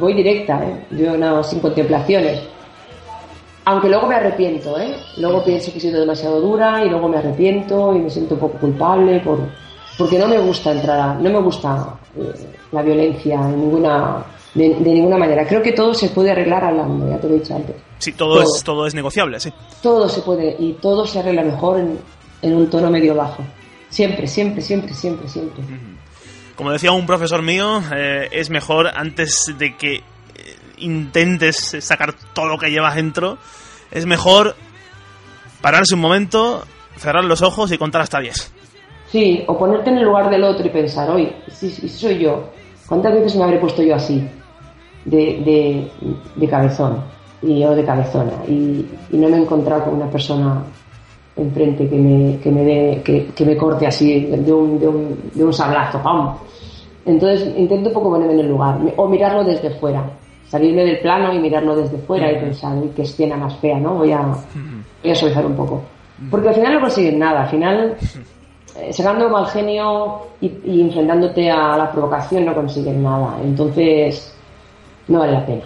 voy directa, ¿eh? yo no, sin contemplaciones. Aunque luego me arrepiento, ¿eh? Luego pienso que he sido demasiado dura y luego me arrepiento y me siento un poco culpable por, porque no me gusta entrar a, no me gusta eh, la violencia en ninguna, de, de ninguna manera. Creo que todo se puede arreglar hablando, ya te lo he dicho antes. Sí, todo, todo. Es, todo es negociable, sí. Todo se puede y todo se arregla mejor en, en un tono medio bajo. Siempre, siempre, siempre, siempre, siempre. Como decía un profesor mío, eh, es mejor antes de que eh, intentes sacar todo lo que llevas dentro, es mejor pararse un momento, cerrar los ojos y contar hasta 10. Sí, o ponerte en el lugar del otro y pensar, oye, si, si soy yo, ¿cuántas veces me habré puesto yo así, de, de, de cabezón y yo de cabezona? Y, y no me he encontrado con una persona enfrente que me, que me, dé- que, que me corte así de un, de un, de un sablazo, ¡pam! Entonces intento un poco ponerme en el lugar, o mirarlo desde fuera, salirme del plano y mirarlo desde fuera y pensar, uy, qué escena más fea, ¿no? Voy a, voy a suavizar un poco. Porque al final no consigues nada, al final eh, sacando mal genio y, y enfrentándote a la provocación no consigues nada. Entonces, no vale la pena.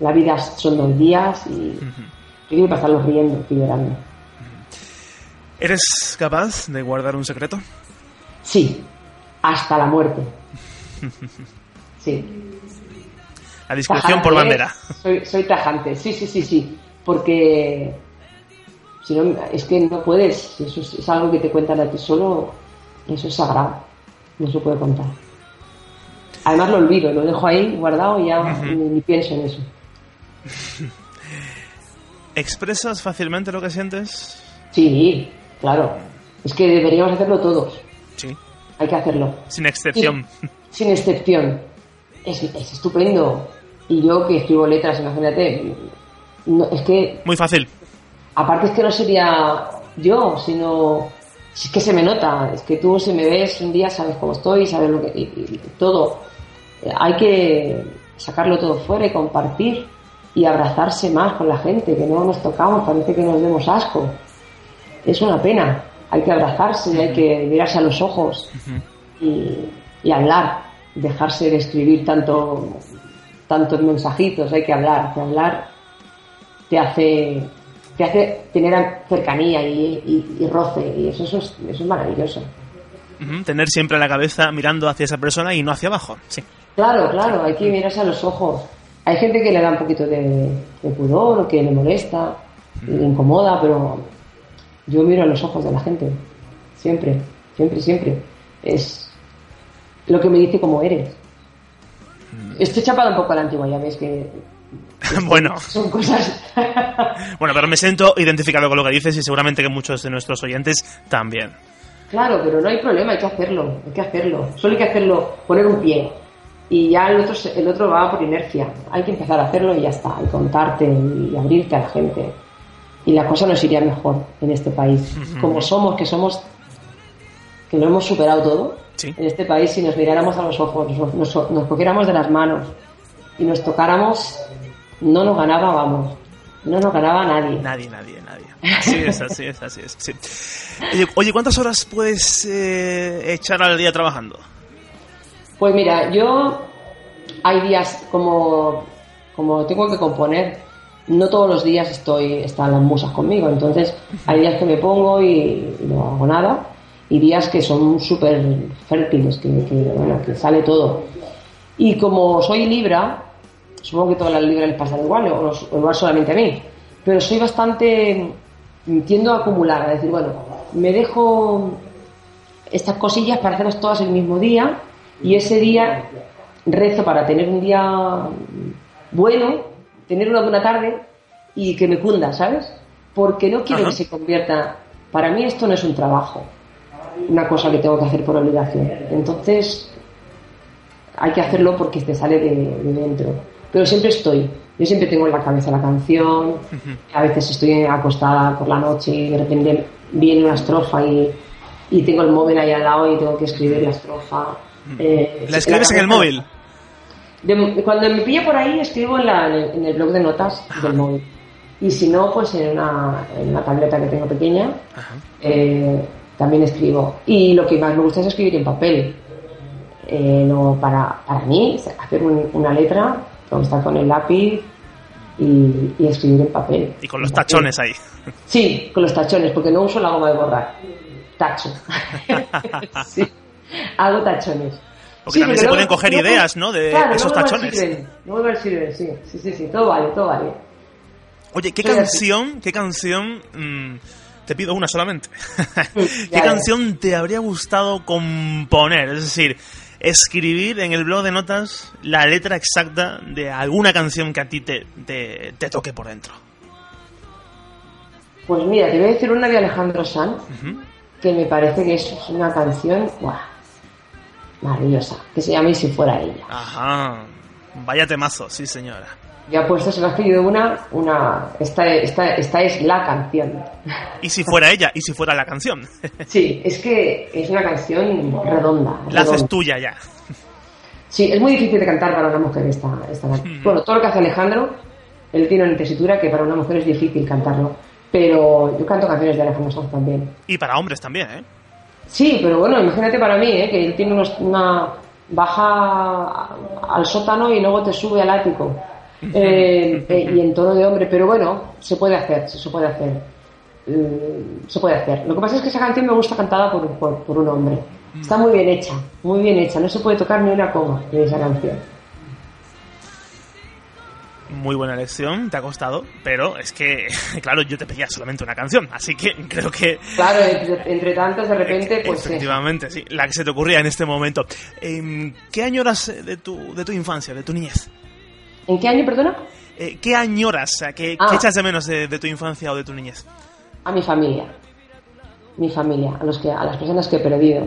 La vida son dos días y yo quiero pasarlos riendo y llorando. ¿Eres capaz de guardar un secreto? Sí, hasta la muerte. Sí. La discreción por bandera. Soy, soy tajante, sí, sí, sí, sí. Porque si no, es que no puedes. Eso es, es algo que te cuentan a ti solo. Eso es sagrado. No se puede contar. Además lo olvido, lo dejo ahí guardado y ya ni, ni pienso en eso. ¿Expresas fácilmente lo que sientes? Sí, claro. Es que deberíamos hacerlo todos. Sí. Hay que hacerlo. Sin excepción. Sin excepción. es, es estupendo. Y yo que escribo letras, imagínate, no, es que Muy fácil. aparte es que no sería yo, sino si es que se me nota, es que tú si me ves un día sabes cómo estoy, sabes lo que y, y todo. Eh, Hay que sacarlo todo fuera y compartir y abrazarse más con la gente, que no nos tocamos, parece que nos demos asco. Es una pena. Hay que abrazarse, hay que mirarse a los ojos y, y hablar, dejarse de escribir tanto tantos mensajitos, hay que hablar, que hablar te hace te hace tener cercanía y, y- y roce y eso, eso, es, eso es maravilloso. Tener siempre la cabeza mirando hacia esa persona y no hacia abajo. Sí. Claro, claro, hay que mirarse a los ojos. Hay gente que le da un poquito de, de pudor o que le molesta, le incomoda, pero yo miro a los ojos de la gente. Siempre, siempre, siempre. Es lo que me dice cómo eres. Estoy chapada un poco a la antigua, ya ves que bueno, son cosas. bueno, pero me siento identificado con lo que dices y seguramente que muchos de nuestros oyentes también. Claro, pero no hay problema, hay que hacerlo, hay que hacerlo. Solo hay que hacerlo, poner un pie. Y ya el otro, el otro va por inercia. Hay que empezar a hacerlo y ya está. Y contarte y abrirte a la gente. Y la cosa nos iría mejor en este país. Como somos, que somos, que lo hemos superado todo. Sí. En este país, si nos miráramos a los ojos, nos, nos- nos cogiéramos de las manos y nos tocáramos, no nos ganaba, vamos. No nos ganaba nadie. Nadie, nadie, nadie. Así es, así es, así es. sí. Oye, ¿cuántas horas puedes eh, echar al día trabajando? Pues mira, yo hay días como, como tengo que componer, no todos los días estoy, están las musas conmigo, entonces hay días que me pongo y, y no hago nada, y días que son súper fértiles, que, que, bueno, que sale todo. Y como soy libra, supongo que todas las libras les pasan igual, o, los- o igual solamente a mí, pero soy bastante, tiendo a acumular, a decir, bueno, me dejo estas cosillas para hacerlas todas el mismo día y ese día rezo para tener un día bueno, tener una buena tarde y que me cunda, ¿sabes? Porque no quiero Ajá. que se convierta, para mí esto no es un trabajo, una cosa que tengo que hacer por obligación. Entonces hay que hacerlo porque te sale de, de dentro. Pero siempre estoy, yo siempre tengo en la cabeza la canción, a veces estoy acostada por la noche y de repente viene una estrofa y, y tengo el móvil ahí al lado y tengo que escribir la estrofa. Eh, ¿La escribes en el móvil? de- cuando me pilla por ahí, escribo en, la- en el, blog de notas del móvil. Y si no, pues en una, en una tableta que tengo pequeña, eh, también escribo. Y lo que más me gusta es escribir en papel. Eh, no, para, para mí, hacer un- una letra, que estar con el lápiz y, y escribir en papel. Y con los papel. tachones ahí. Sí, con los tachones, porque no uso la goma de borrar. Tacho. sí, hago tachones. Porque Sí, también se pueden coger ideas, ¿no? De claro, esos me tachones. sirven, luego me sirven, sí, sí, sí, sí, todo vale, todo vale. Oye, ¿qué Soy así. canción, qué canción, mm, te pido una solamente, qué canción te habría gustado componer? Es decir, escribir en el blog de notas la letra exacta de alguna canción que a ti te, te, te toque por dentro. Pues mira, te voy a decir una de Alejandro Sanz, que me parece que es una canción ¡buah! maravillosa, que se llama Y si fuera ella. Ajá, vaya temazo, sí señora. Ya puesto, se me ha pedido una, una esta, esta, esta es la canción. Y si fuera ella, y si fuera la canción, Sí, es que es una canción redonda. la haces tuya ya. Sí, es muy difícil de cantar para una mujer esta, esta canción. Bueno, todo lo que hace Alejandro, él tiene una tesitura que para una mujer es difícil cantarlo. Pero yo canto canciones de Alejandro Sanz también. Y para hombres también, ¿eh? Sí, pero bueno, imagínate para mí, ¿eh? que él tiene unos- una baja al sótano y luego te sube al ático. Eh, eh, y en tono de hombre, pero bueno, se puede hacer, se puede hacer. Mm, se puede hacer. Lo que pasa es que esa canción me gusta cantada por, por, por un hombre. Está muy bien hecha, muy bien hecha. No se puede tocar ni una coma de esa canción. Muy buena elección, te ha costado, pero es que, claro, yo te pedía solamente una canción, así que creo que Claro, entre, entre tantas de repente, pues efectivamente, sí, la que se te ocurría en este momento. Em, ¿Qué añoras de tu, de tu infancia, de tu niñez? ¿En qué año, perdona? Eh, ¿Qué añoras, qué, Ah. qué echas de menos de, de tu infancia o de tu niñez? A mi familia. Mi familia, a, los que, a las personas que he perdido.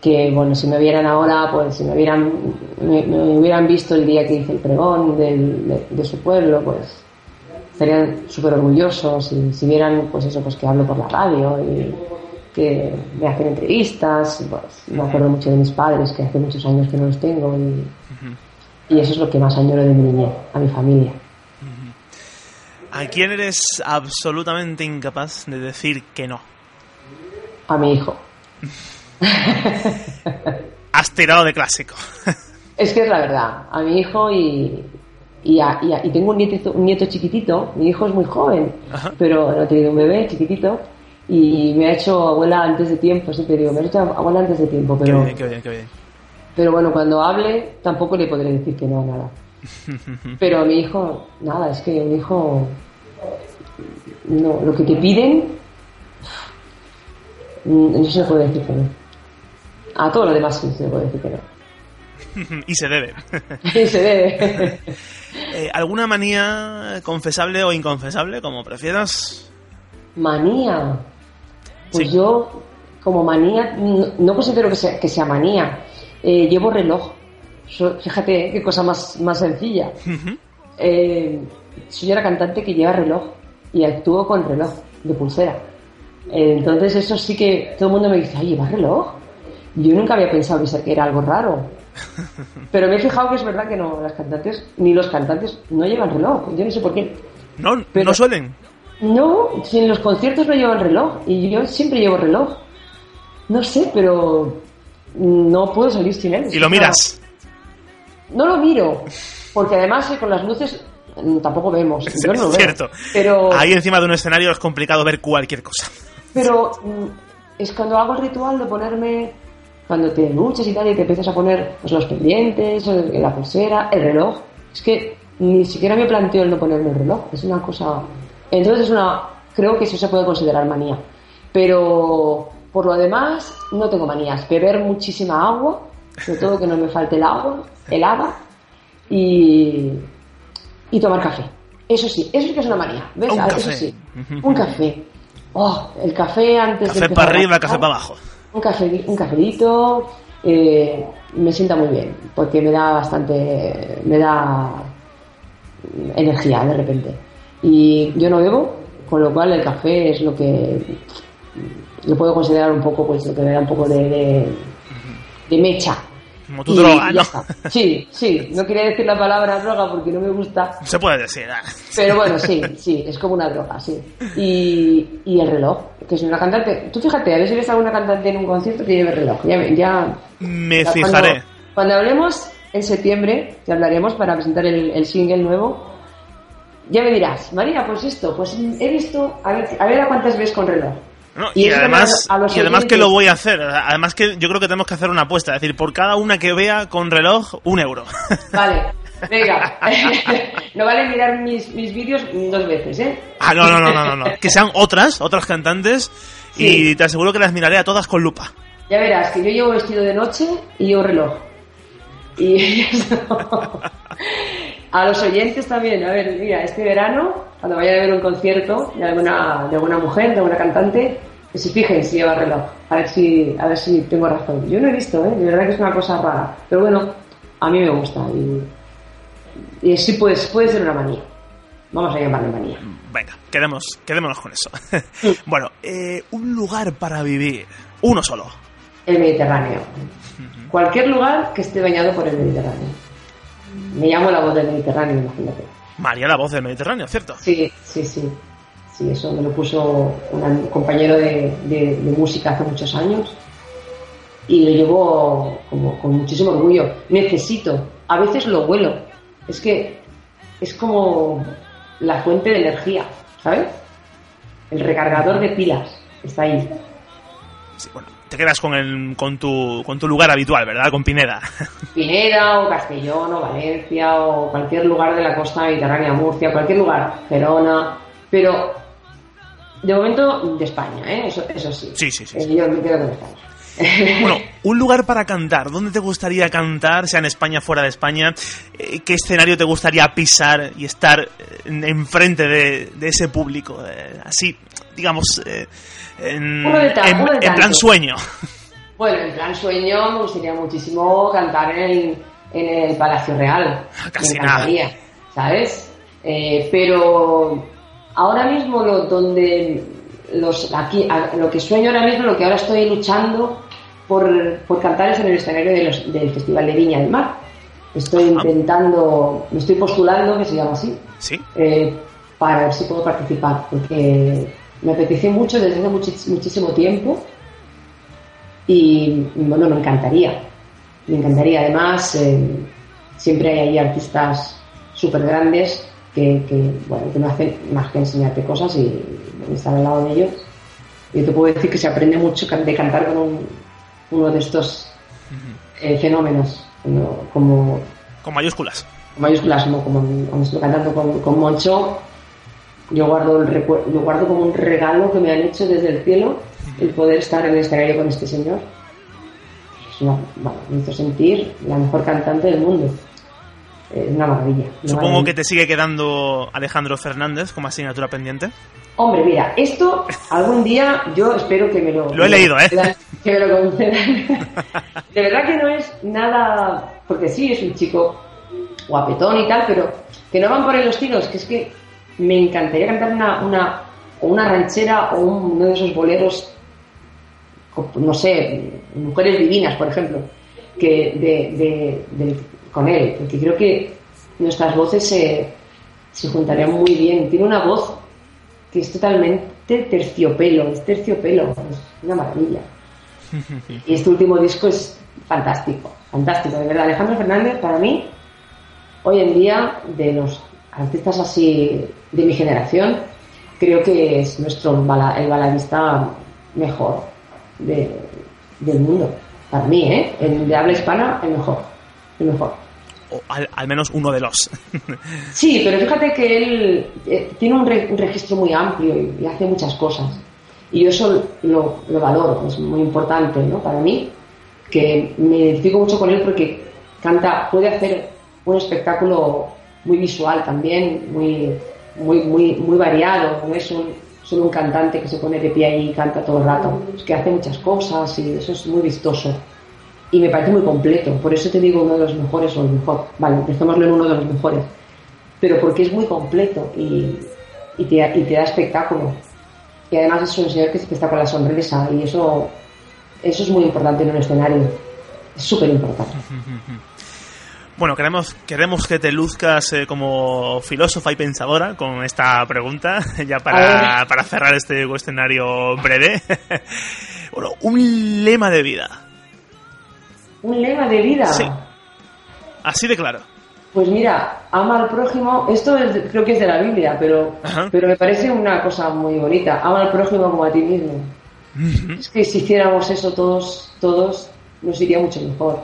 que bueno, si me vieran ahora, pues si me hubieran, me, hubieran visto el día que hice el pregón de, su pueblo, pues estarían súper orgullosos y si vieran, pues eso, pues que hablo por la radio y que me hacen entrevistas, pues me acuerdo mucho de mis padres, que hace muchos años que no los tengo y, y eso es lo que más añoro de mi niñez, a mi familia. ¿A quién eres absolutamente incapaz de decir que no? A mi hijo. Has tirado de clásico. es que es la verdad. A mi hijo y, y, y, tengo un nieto, un nieto chiquitito. Mi hijo es muy joven, pero no he tenido un bebé chiquitito. Y me ha hecho abuela antes de tiempo. Siempre digo, me ha hecho abuela antes de tiempo. Pero, qué bien, qué bien, Pero bueno, cuando hable, tampoco le podré decir que no, nada. pero a mi hijo, nada, es que un hijo. No, lo que te piden. No se puede decir que no. A todo lo demás sí se puede decir que no. y se debe. y se debe. Eh, ¿Alguna manía confesable o inconfesable, como prefieras? Manía. Pues yo, como manía, no, considero que sea, que sea manía. Eh, llevo reloj. fíjate qué cosa más, más sencilla. Eh, soy una cantante que lleva reloj y actúo con reloj de pulsera. entonces eso sí que todo el mundo me dice, ay, ¿lleva reloj? Yo nunca había pensado que era algo raro. Pero me he fijado que es verdad que no, las cantantes, ni los cantantes, no llevan reloj. Yo no sé por qué. No, no suelen. No, si en los conciertos no llevan reloj. Y yo siempre llevo reloj. No sé, pero no puedo salir sin él. ¿Y lo miras? No lo miro. Porque además eh, con las luces mm, tampoco vemos. Yo no es cierto. Pero... Ahí encima de un escenario es complicado ver cualquier cosa. Pero mm, es cuando hago el ritual de ponerme cuando te luchas y tal y te empiezas a poner pues, los pendientes, la pulsera, el reloj. Es que ni siquiera me planteo el no ponerme el reloj. Es una cosa. Entonces es una. Creo que eso se puede considerar manía. Pero por lo demás, no tengo manías. Beber muchísima agua, sobre todo que no me falte el agua, helada, y, y tomar café. Eso sí, eso sí que es una manía. ¿Ves? Un eso sí. Un café. Oh, el café antes café para arriba, café para abajo un, café, un cafelito eh, me sienta muy bien, porque me da bastante, me da energía de repente. Y yo no bebo, con lo cual el café es lo que lo puedo considerar un poco, pues lo que me da un poco de, de mecha como tu droga, ¿no? Sí, sí. No quería decir la palabra droga porque no me gusta. Se puede decir. ¿eh? Pero bueno, sí, sí. Es como una droga, sí. Y, y el reloj, que es una cantante. Tú fíjate, a ver si ves alguna cantante en un concierto que lleve reloj. Ya, ya me fijaré. Cuando, hablemos en septiembre, que hablaremos para presentar el, el single nuevo, ya me dirás, María, pues esto, pues he visto, a ver a, ver a cuántas ves con reloj y, además, y además que lo voy a hacer. Además que yo creo que tenemos que hacer una apuesta. Es decir, por cada una que vea con reloj, un euro. Vale, venga. no vale mirar mis, mis vídeos dos veces, ¿eh? Ah, no, no, no, no, no. Que sean otras, otras cantantes. Y te aseguro que las miraré a todas con lupa. Ya verás, que yo llevo vestido de noche y llevo reloj. Y a los oyentes también, a ver, mira, este verano, cuando vaya a ver un concierto de alguna, de alguna mujer, de alguna cantante, que se fijen si lleva reloj, a ver si, a ver si tengo razón. Yo no he visto, ¿eh? de verdad que es una cosa rara, pero bueno, a mí me gusta y, y sí puede, puede ser una manía. Vamos a llamarle manía. Venga, quedemos, quedémonos con eso. bueno, eh, un lugar para vivir, uno solo. El Mediterráneo. Cualquier lugar que esté bañado por el Mediterráneo. Me llamo la voz del Mediterráneo, imagínate. María, la voz del Mediterráneo, ¿cierto? Sí, sí, sí. Sí, eso me lo puso un compañero de, música hace muchos años y lo llevo como, con muchísimo orgullo. Necesito, a veces lo vuelo. Es que es como la fuente de energía, ¿sabes? El recargador de pilas está ahí. Sí, bueno, te quedas con, el, con, tu, con tu lugar habitual, ¿verdad? Con Pineda. Pineda o Castellón o Valencia o cualquier lugar de la costa mediterránea, Murcia, cualquier lugar, Gerona, pero de momento de España, ¿eh? Eso, eso sí. Sí, sí, sí. Eh, yo me quedo con España. Bueno, un lugar para cantar. ¿Dónde te gustaría cantar, sea en España, fuera de España? Eh, ¿Qué escenario te gustaría pisar y estar enfrente de, de ese público? así, digamos, en, plan sueño. Bueno, en plan sueño me gustaría muchísimo cantar en, en el Palacio Real. Casi me encantaría, ¿sabes? Eh, pero ahora mismo lo, donde los, aquí, a- lo que sueño ahora mismo, lo que ahora estoy luchando por, por cantar es en el escenario de los- del Festival de Viña del Mar. Estoy Ajá. intentando, me estoy postulando, que se llama así, Sí. eh, para ver si puedo participar, porque me apetece mucho desde hace muchis- muchísimo tiempo y bueno, me encantaría, me encantaría. Además, eh, siempre hay ahí artistas súper grandes que, que, bueno, que no hacen más que enseñarte cosas y estar al lado de ellos. Yo te puedo decir que se aprende mucho de cantar con un- uno de estos eh, fenómenos, como- como Con mayúsculas. mayúsculas, como, como cuando estoy cantando con, con Moncho, yo guardo, el lo guardo como un regalo que me han hecho desde el cielo el poder estar en el escenario con este señor. Es una, bueno, me hizo sentir la mejor cantante del mundo. Es una maravilla. una Supongo maravilla. que te sigue quedando Alejandro Fernández como asignatura pendiente. Hombre, mira, esto algún día yo espero que me lo... Lo he leído, ¿eh? Que me lo concedan. De verdad que no es nada... Porque sí, es un chico guapetón y tal, pero que no van por ahí los tiros, que es que me encantaría cantar una, una, o una ranchera o un- uno de esos boleros, no sé, Mujeres Divinas, por ejemplo, que de, de- de- con él, porque creo que nuestras voces se, se juntarían muy bien. Tiene una voz que es totalmente terciopelo, es terciopelo, es una maravilla. Y este último disco es fantástico, fantástico, de verdad. Alejandro Fernández, para mí, hoy en día, de los artistas así de mi generación, creo que es nuestro bala- el baladista mejor de- del mundo. Para mí, ¿eh? El de habla hispana, el mejor. El mejor. Al, menos uno de los. Sí, pero fíjate que él eh, tiene un, re- un registro muy amplio y, hace muchas cosas. Y yo eso lo, lo valoro, es muy importante ¿no? para mí, que me identifico mucho con él porque canta, puede hacer un espectáculo muy visual también, muy, muy, muy, variado, no es solo un cantante que se pone de pie ahí y canta todo el rato, es que hace muchas cosas y eso es muy vistoso y me parece muy completo. Por eso te digo uno de los mejores o el mejor. Vale, dejémoslo en uno de los mejores. Pero porque es muy completo y, y, te, y te da espectáculo. Y además es un señor que está con la sonrisa y eso, eso es muy importante en un escenario. Es súper importante. Bueno, queremos, queremos que te luzcas eh, como filósofa y pensadora con esta pregunta, ya para, para cerrar este escenario breve. bueno, un lema de vida. Un lema de vida. Sí. Así de claro. Pues mira, ama al prójimo. Esto es creo que es de la Biblia, pero, Ajá. pero me parece una cosa muy bonita. Ama al prójimo como a ti mismo. Es que si hiciéramos eso todos, todos, nos iría mucho mejor.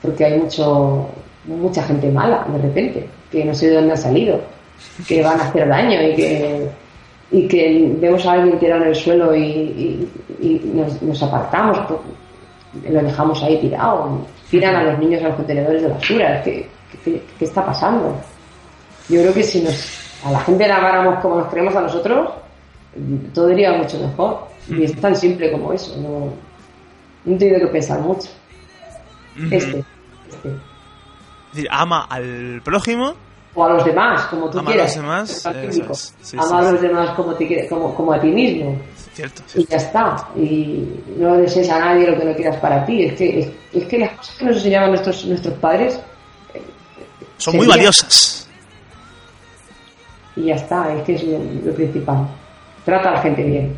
Porque hay mucho, mucha gente mala de repente, que no sé de dónde ha salido, que van a hacer daño y que, y que vemos a alguien tirado en el suelo y, y- y nos, nos apartamos, por- lo dejamos ahí tirado, tiran a los niños a los contenedores de basura. ¿Qué, qué- qué está pasando? Yo creo que si nos, a la gente la amáramos como nos creemos a nosotros, todo iría mucho mejor. Y es tan simple como eso, no, no tengo que pensar mucho. Este, este. Es decir, ama al prójimo. O a los demás, como tú Ama a quieras. los demás, Es. Sí, Ama sí, a sí. los demás como, te como, como a ti mismo. Cierto, Y ya está. Y no desees a nadie lo que no quieras para ti. Es que, es, es que las cosas que nos enseñaban nuestros, nuestros padres, Son muy valiosas. y ya está. Es que es lo, lo principal. Trata a la gente bien.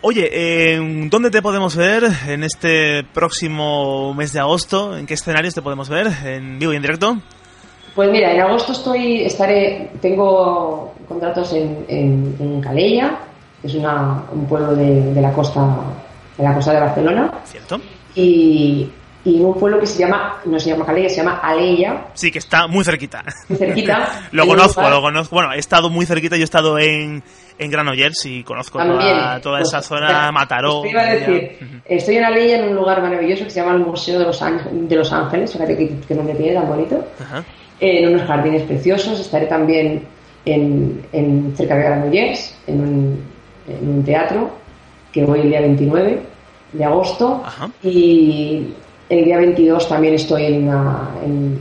Oye, eh, ¿dónde te podemos ver en este próximo mes de agosto? ¿En qué escenarios te podemos ver? ¿En vivo y en directo? Pues mira, en agosto estoy, estaré, tengo contratos en, en, en Calella, que es una, un pueblo de, de la costa de la costa de Barcelona, ¿Cierto? y, y un pueblo que se llama, no se llama Calella, se llama Aleia, Sí, que está muy cerquita. muy cerquita. lo conozco, lo conozco. Bueno, he estado muy cerquita, yo he estado en, en Granollers y conozco También, toda, toda pues, esa zona, Mataró. pues te iba a decir, Ujú. estoy en Aleia en un lugar maravilloso que se llama el Museo de los, Ángel- de los Ángeles, fíjate que, que nombre tiene tan bonito. Ajá. En unos jardines preciosos. Estaré también en, en cerca de Granollers, en un, en un teatro. que voy el día 29 de agosto. Y el día 22 también estoy en, en,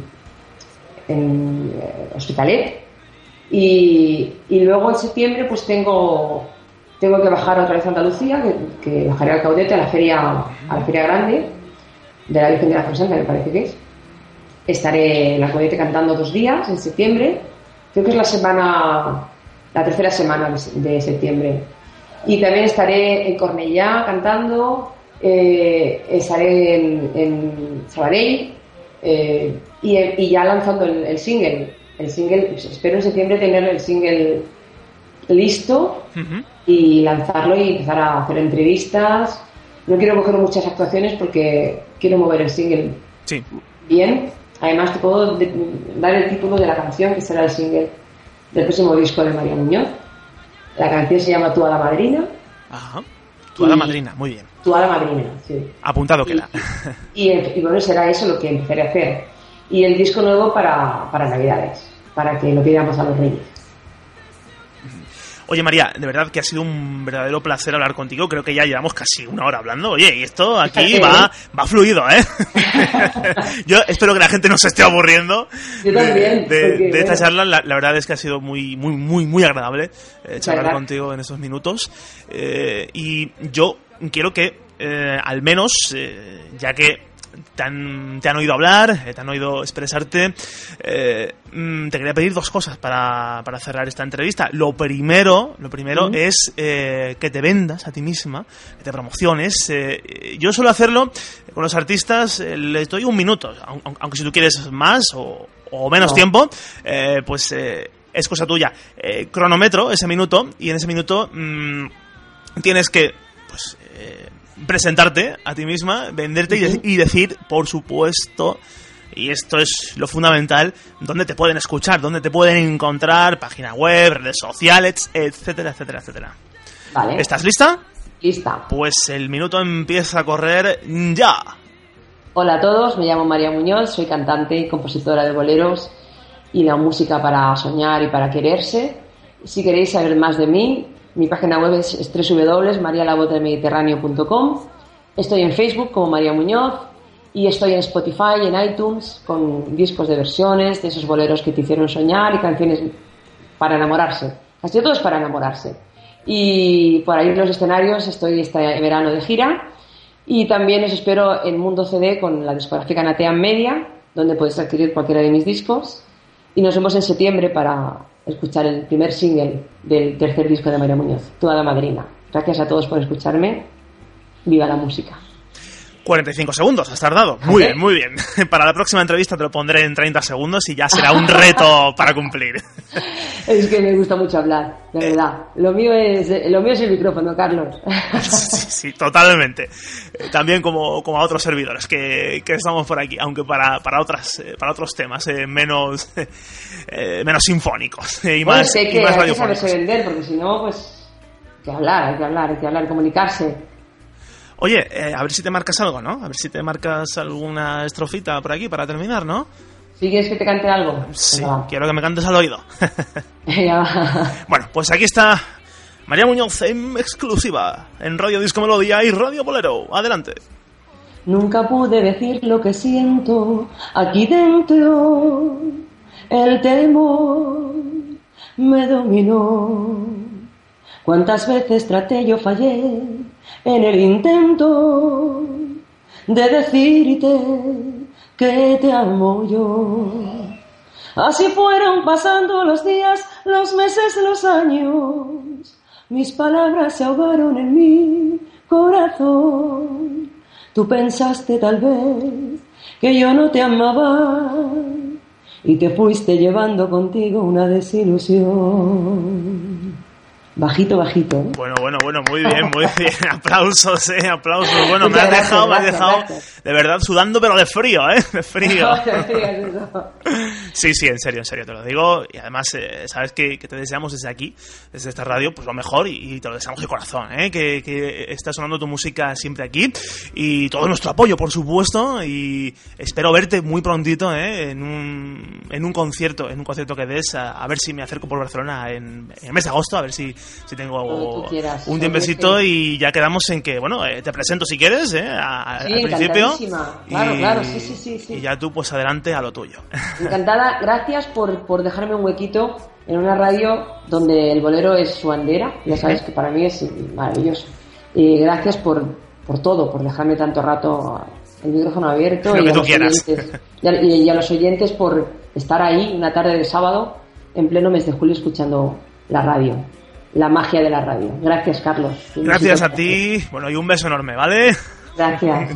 en eh, Hospitalet. Y, y, luego en septiembre pues tengo, tengo que bajar otra vez a Andalucía, que, bajaré al Caudete a la feria, a la feria grande de la Virgen de la Presenta, me parece que es. Estaré en la Caudete cantando dos días en septiembre. Creo que es la semana, la tercera semana de, septiembre. Y también estaré en Cornellá cantando, eh, estaré en, en Sabadell eh, y, ya lanzando el, single. El single, pues, espero en septiembre tener el single listo y lanzarlo y empezar a hacer entrevistas. No quiero coger muchas actuaciones porque quiero mover el single bien. Además, te puedo dar el título de la canción que será el single del próximo disco de María Muñoz. La canción se llama Tú a la Madrina. Ajá. Tú a la Madrina, muy bien. Tú a la Madrina, sí. Apuntado queda. Y, y, bueno, será eso lo que empezaré a hacer. Y el disco nuevo para, para Navidades, para que lo pidamos a los Reyes. Oye María, de verdad que ha sido un verdadero placer hablar contigo. Creo que ya llevamos casi una hora hablando. Oye, y esto aquí va, va fluido, ¿eh? Yo espero que la gente no se esté aburriendo Yo también, de, esta charla. La, verdad es que ha sido muy, muy, muy, muy agradable eh, charlar contigo en estos minutos. Eh, y yo quiero que, eh, al menos, ya que te han, te han oído hablar, eh, te han oído expresarte. Eh, mm, te quería pedir dos cosas para, para, cerrar esta entrevista. Lo primero, lo primero es eh, que te vendas a ti misma, que te promociones. yo suelo hacerlo con los artistas, les doy un minuto, aunque si tú quieres más o, menos tiempo, pues es cosa tuya. cronometro ese minuto y en ese minuto mm, tienes que pues presentarte a ti misma, venderte y, decir, por supuesto, y esto es lo fundamental, dónde te pueden escuchar, dónde te pueden encontrar, página web, redes sociales, etcétera, etcétera, etcétera. Vale. ¿Estás lista? Lista. Pues el minuto empieza a correr ya. Hola a todos, me llamo María Muñoz, soy cantante y compositora de boleros y la música para soñar y para quererse. Si queréis saber más de mí, mi página web es, es. Estoy en Facebook como María Muñoz y estoy en Spotify en iTunes con discos de versiones de esos boleros que te hicieron soñar y canciones para enamorarse. Casi todo es para enamorarse. Y por ahí en los escenarios estoy este verano de gira y también os espero en Mundo CD con la discográfica Natean Media, donde podéis adquirir cualquiera de mis discos. Y nos vemos en septiembre para escuchar el primer single del tercer disco de María Muñoz, Toda la Madrina. Gracias a todos por escucharme. Viva la música. 45 segundos, has tardado. Muy bien, muy bien. Para la próxima entrevista te lo pondré en 30 segundos y ya será un reto para cumplir. Es que me gusta mucho hablar, de eh. verdad. Lo mío es, lo mío es el micrófono, Carlos. Sí, sí, totalmente. Eh, también como, como a otros servidores que, que estamos por aquí, aunque para, para, otras, eh, para otros temas menos, menos sinfónicos y más, hay que, y más hay que saberse vender, porque si no, pues hay que hablar, hay que hablar, hay que hablar, comunicarse. Oye, eh, a ver si te marcas algo, ¿no? A ver si te marcas alguna estrofita por aquí para terminar, ¿no? ¿Sí quieres que te cante algo? Sí, quiero que me cantes al oído. bueno, pues aquí está María Muñoz en exclusiva en Radio Disco Melodía y Radio Bolero. Adelante. Nunca pude decir lo que siento aquí dentro. El temor me dominó. Cuántas veces traté yo fallé en el intento de decirte que te amo yo. Así fueron pasando los días, los meses, los años. Mis palabras se ahogaron en mi corazón. Tú pensaste tal vez que yo no te amaba y te fuiste llevando contigo una desilusión. Bajito, bajito. ¿eh? Bueno, bueno, bueno, muy bien, muy bien. aplausos, eh, aplausos. Bueno, me has dejado, me has dejado de verdad sudando, pero de frío, ¿eh? De frío. Sí, sí, en serio, en serio, te lo digo. Y además, eh, sabes que, te deseamos desde aquí, desde esta radio, pues lo mejor y, te lo deseamos de corazón, ¿eh? que, que está sonando tu música siempre aquí y todo nuestro apoyo, por supuesto. Y espero verte muy prontito ¿eh? en, un, en un concierto, en un concierto que des, a, ver si me acerco por Barcelona en, el mes de agosto, a ver si, si tengo un tiempecito y ya quedamos en que, bueno, eh, te presento si quieres, ¿eh? al principio. Claro, claro, sí, sí, sí, Y ya tú, pues adelante a lo tuyo. Encantada, gracias por, por dejarme un huequito en una radio donde el bolero es su bandera, ya sabes que para mí es maravilloso. Y gracias por, por todo, por dejarme tanto rato el micrófono abierto y a, los oyentes, y, a, los oyentes por estar ahí una tarde de sábado en pleno mes de julio escuchando la radio, la magia de la radio. Gracias, Carlos. Gracias a ti. Bueno, y un beso enorme, ¿vale? Gracias.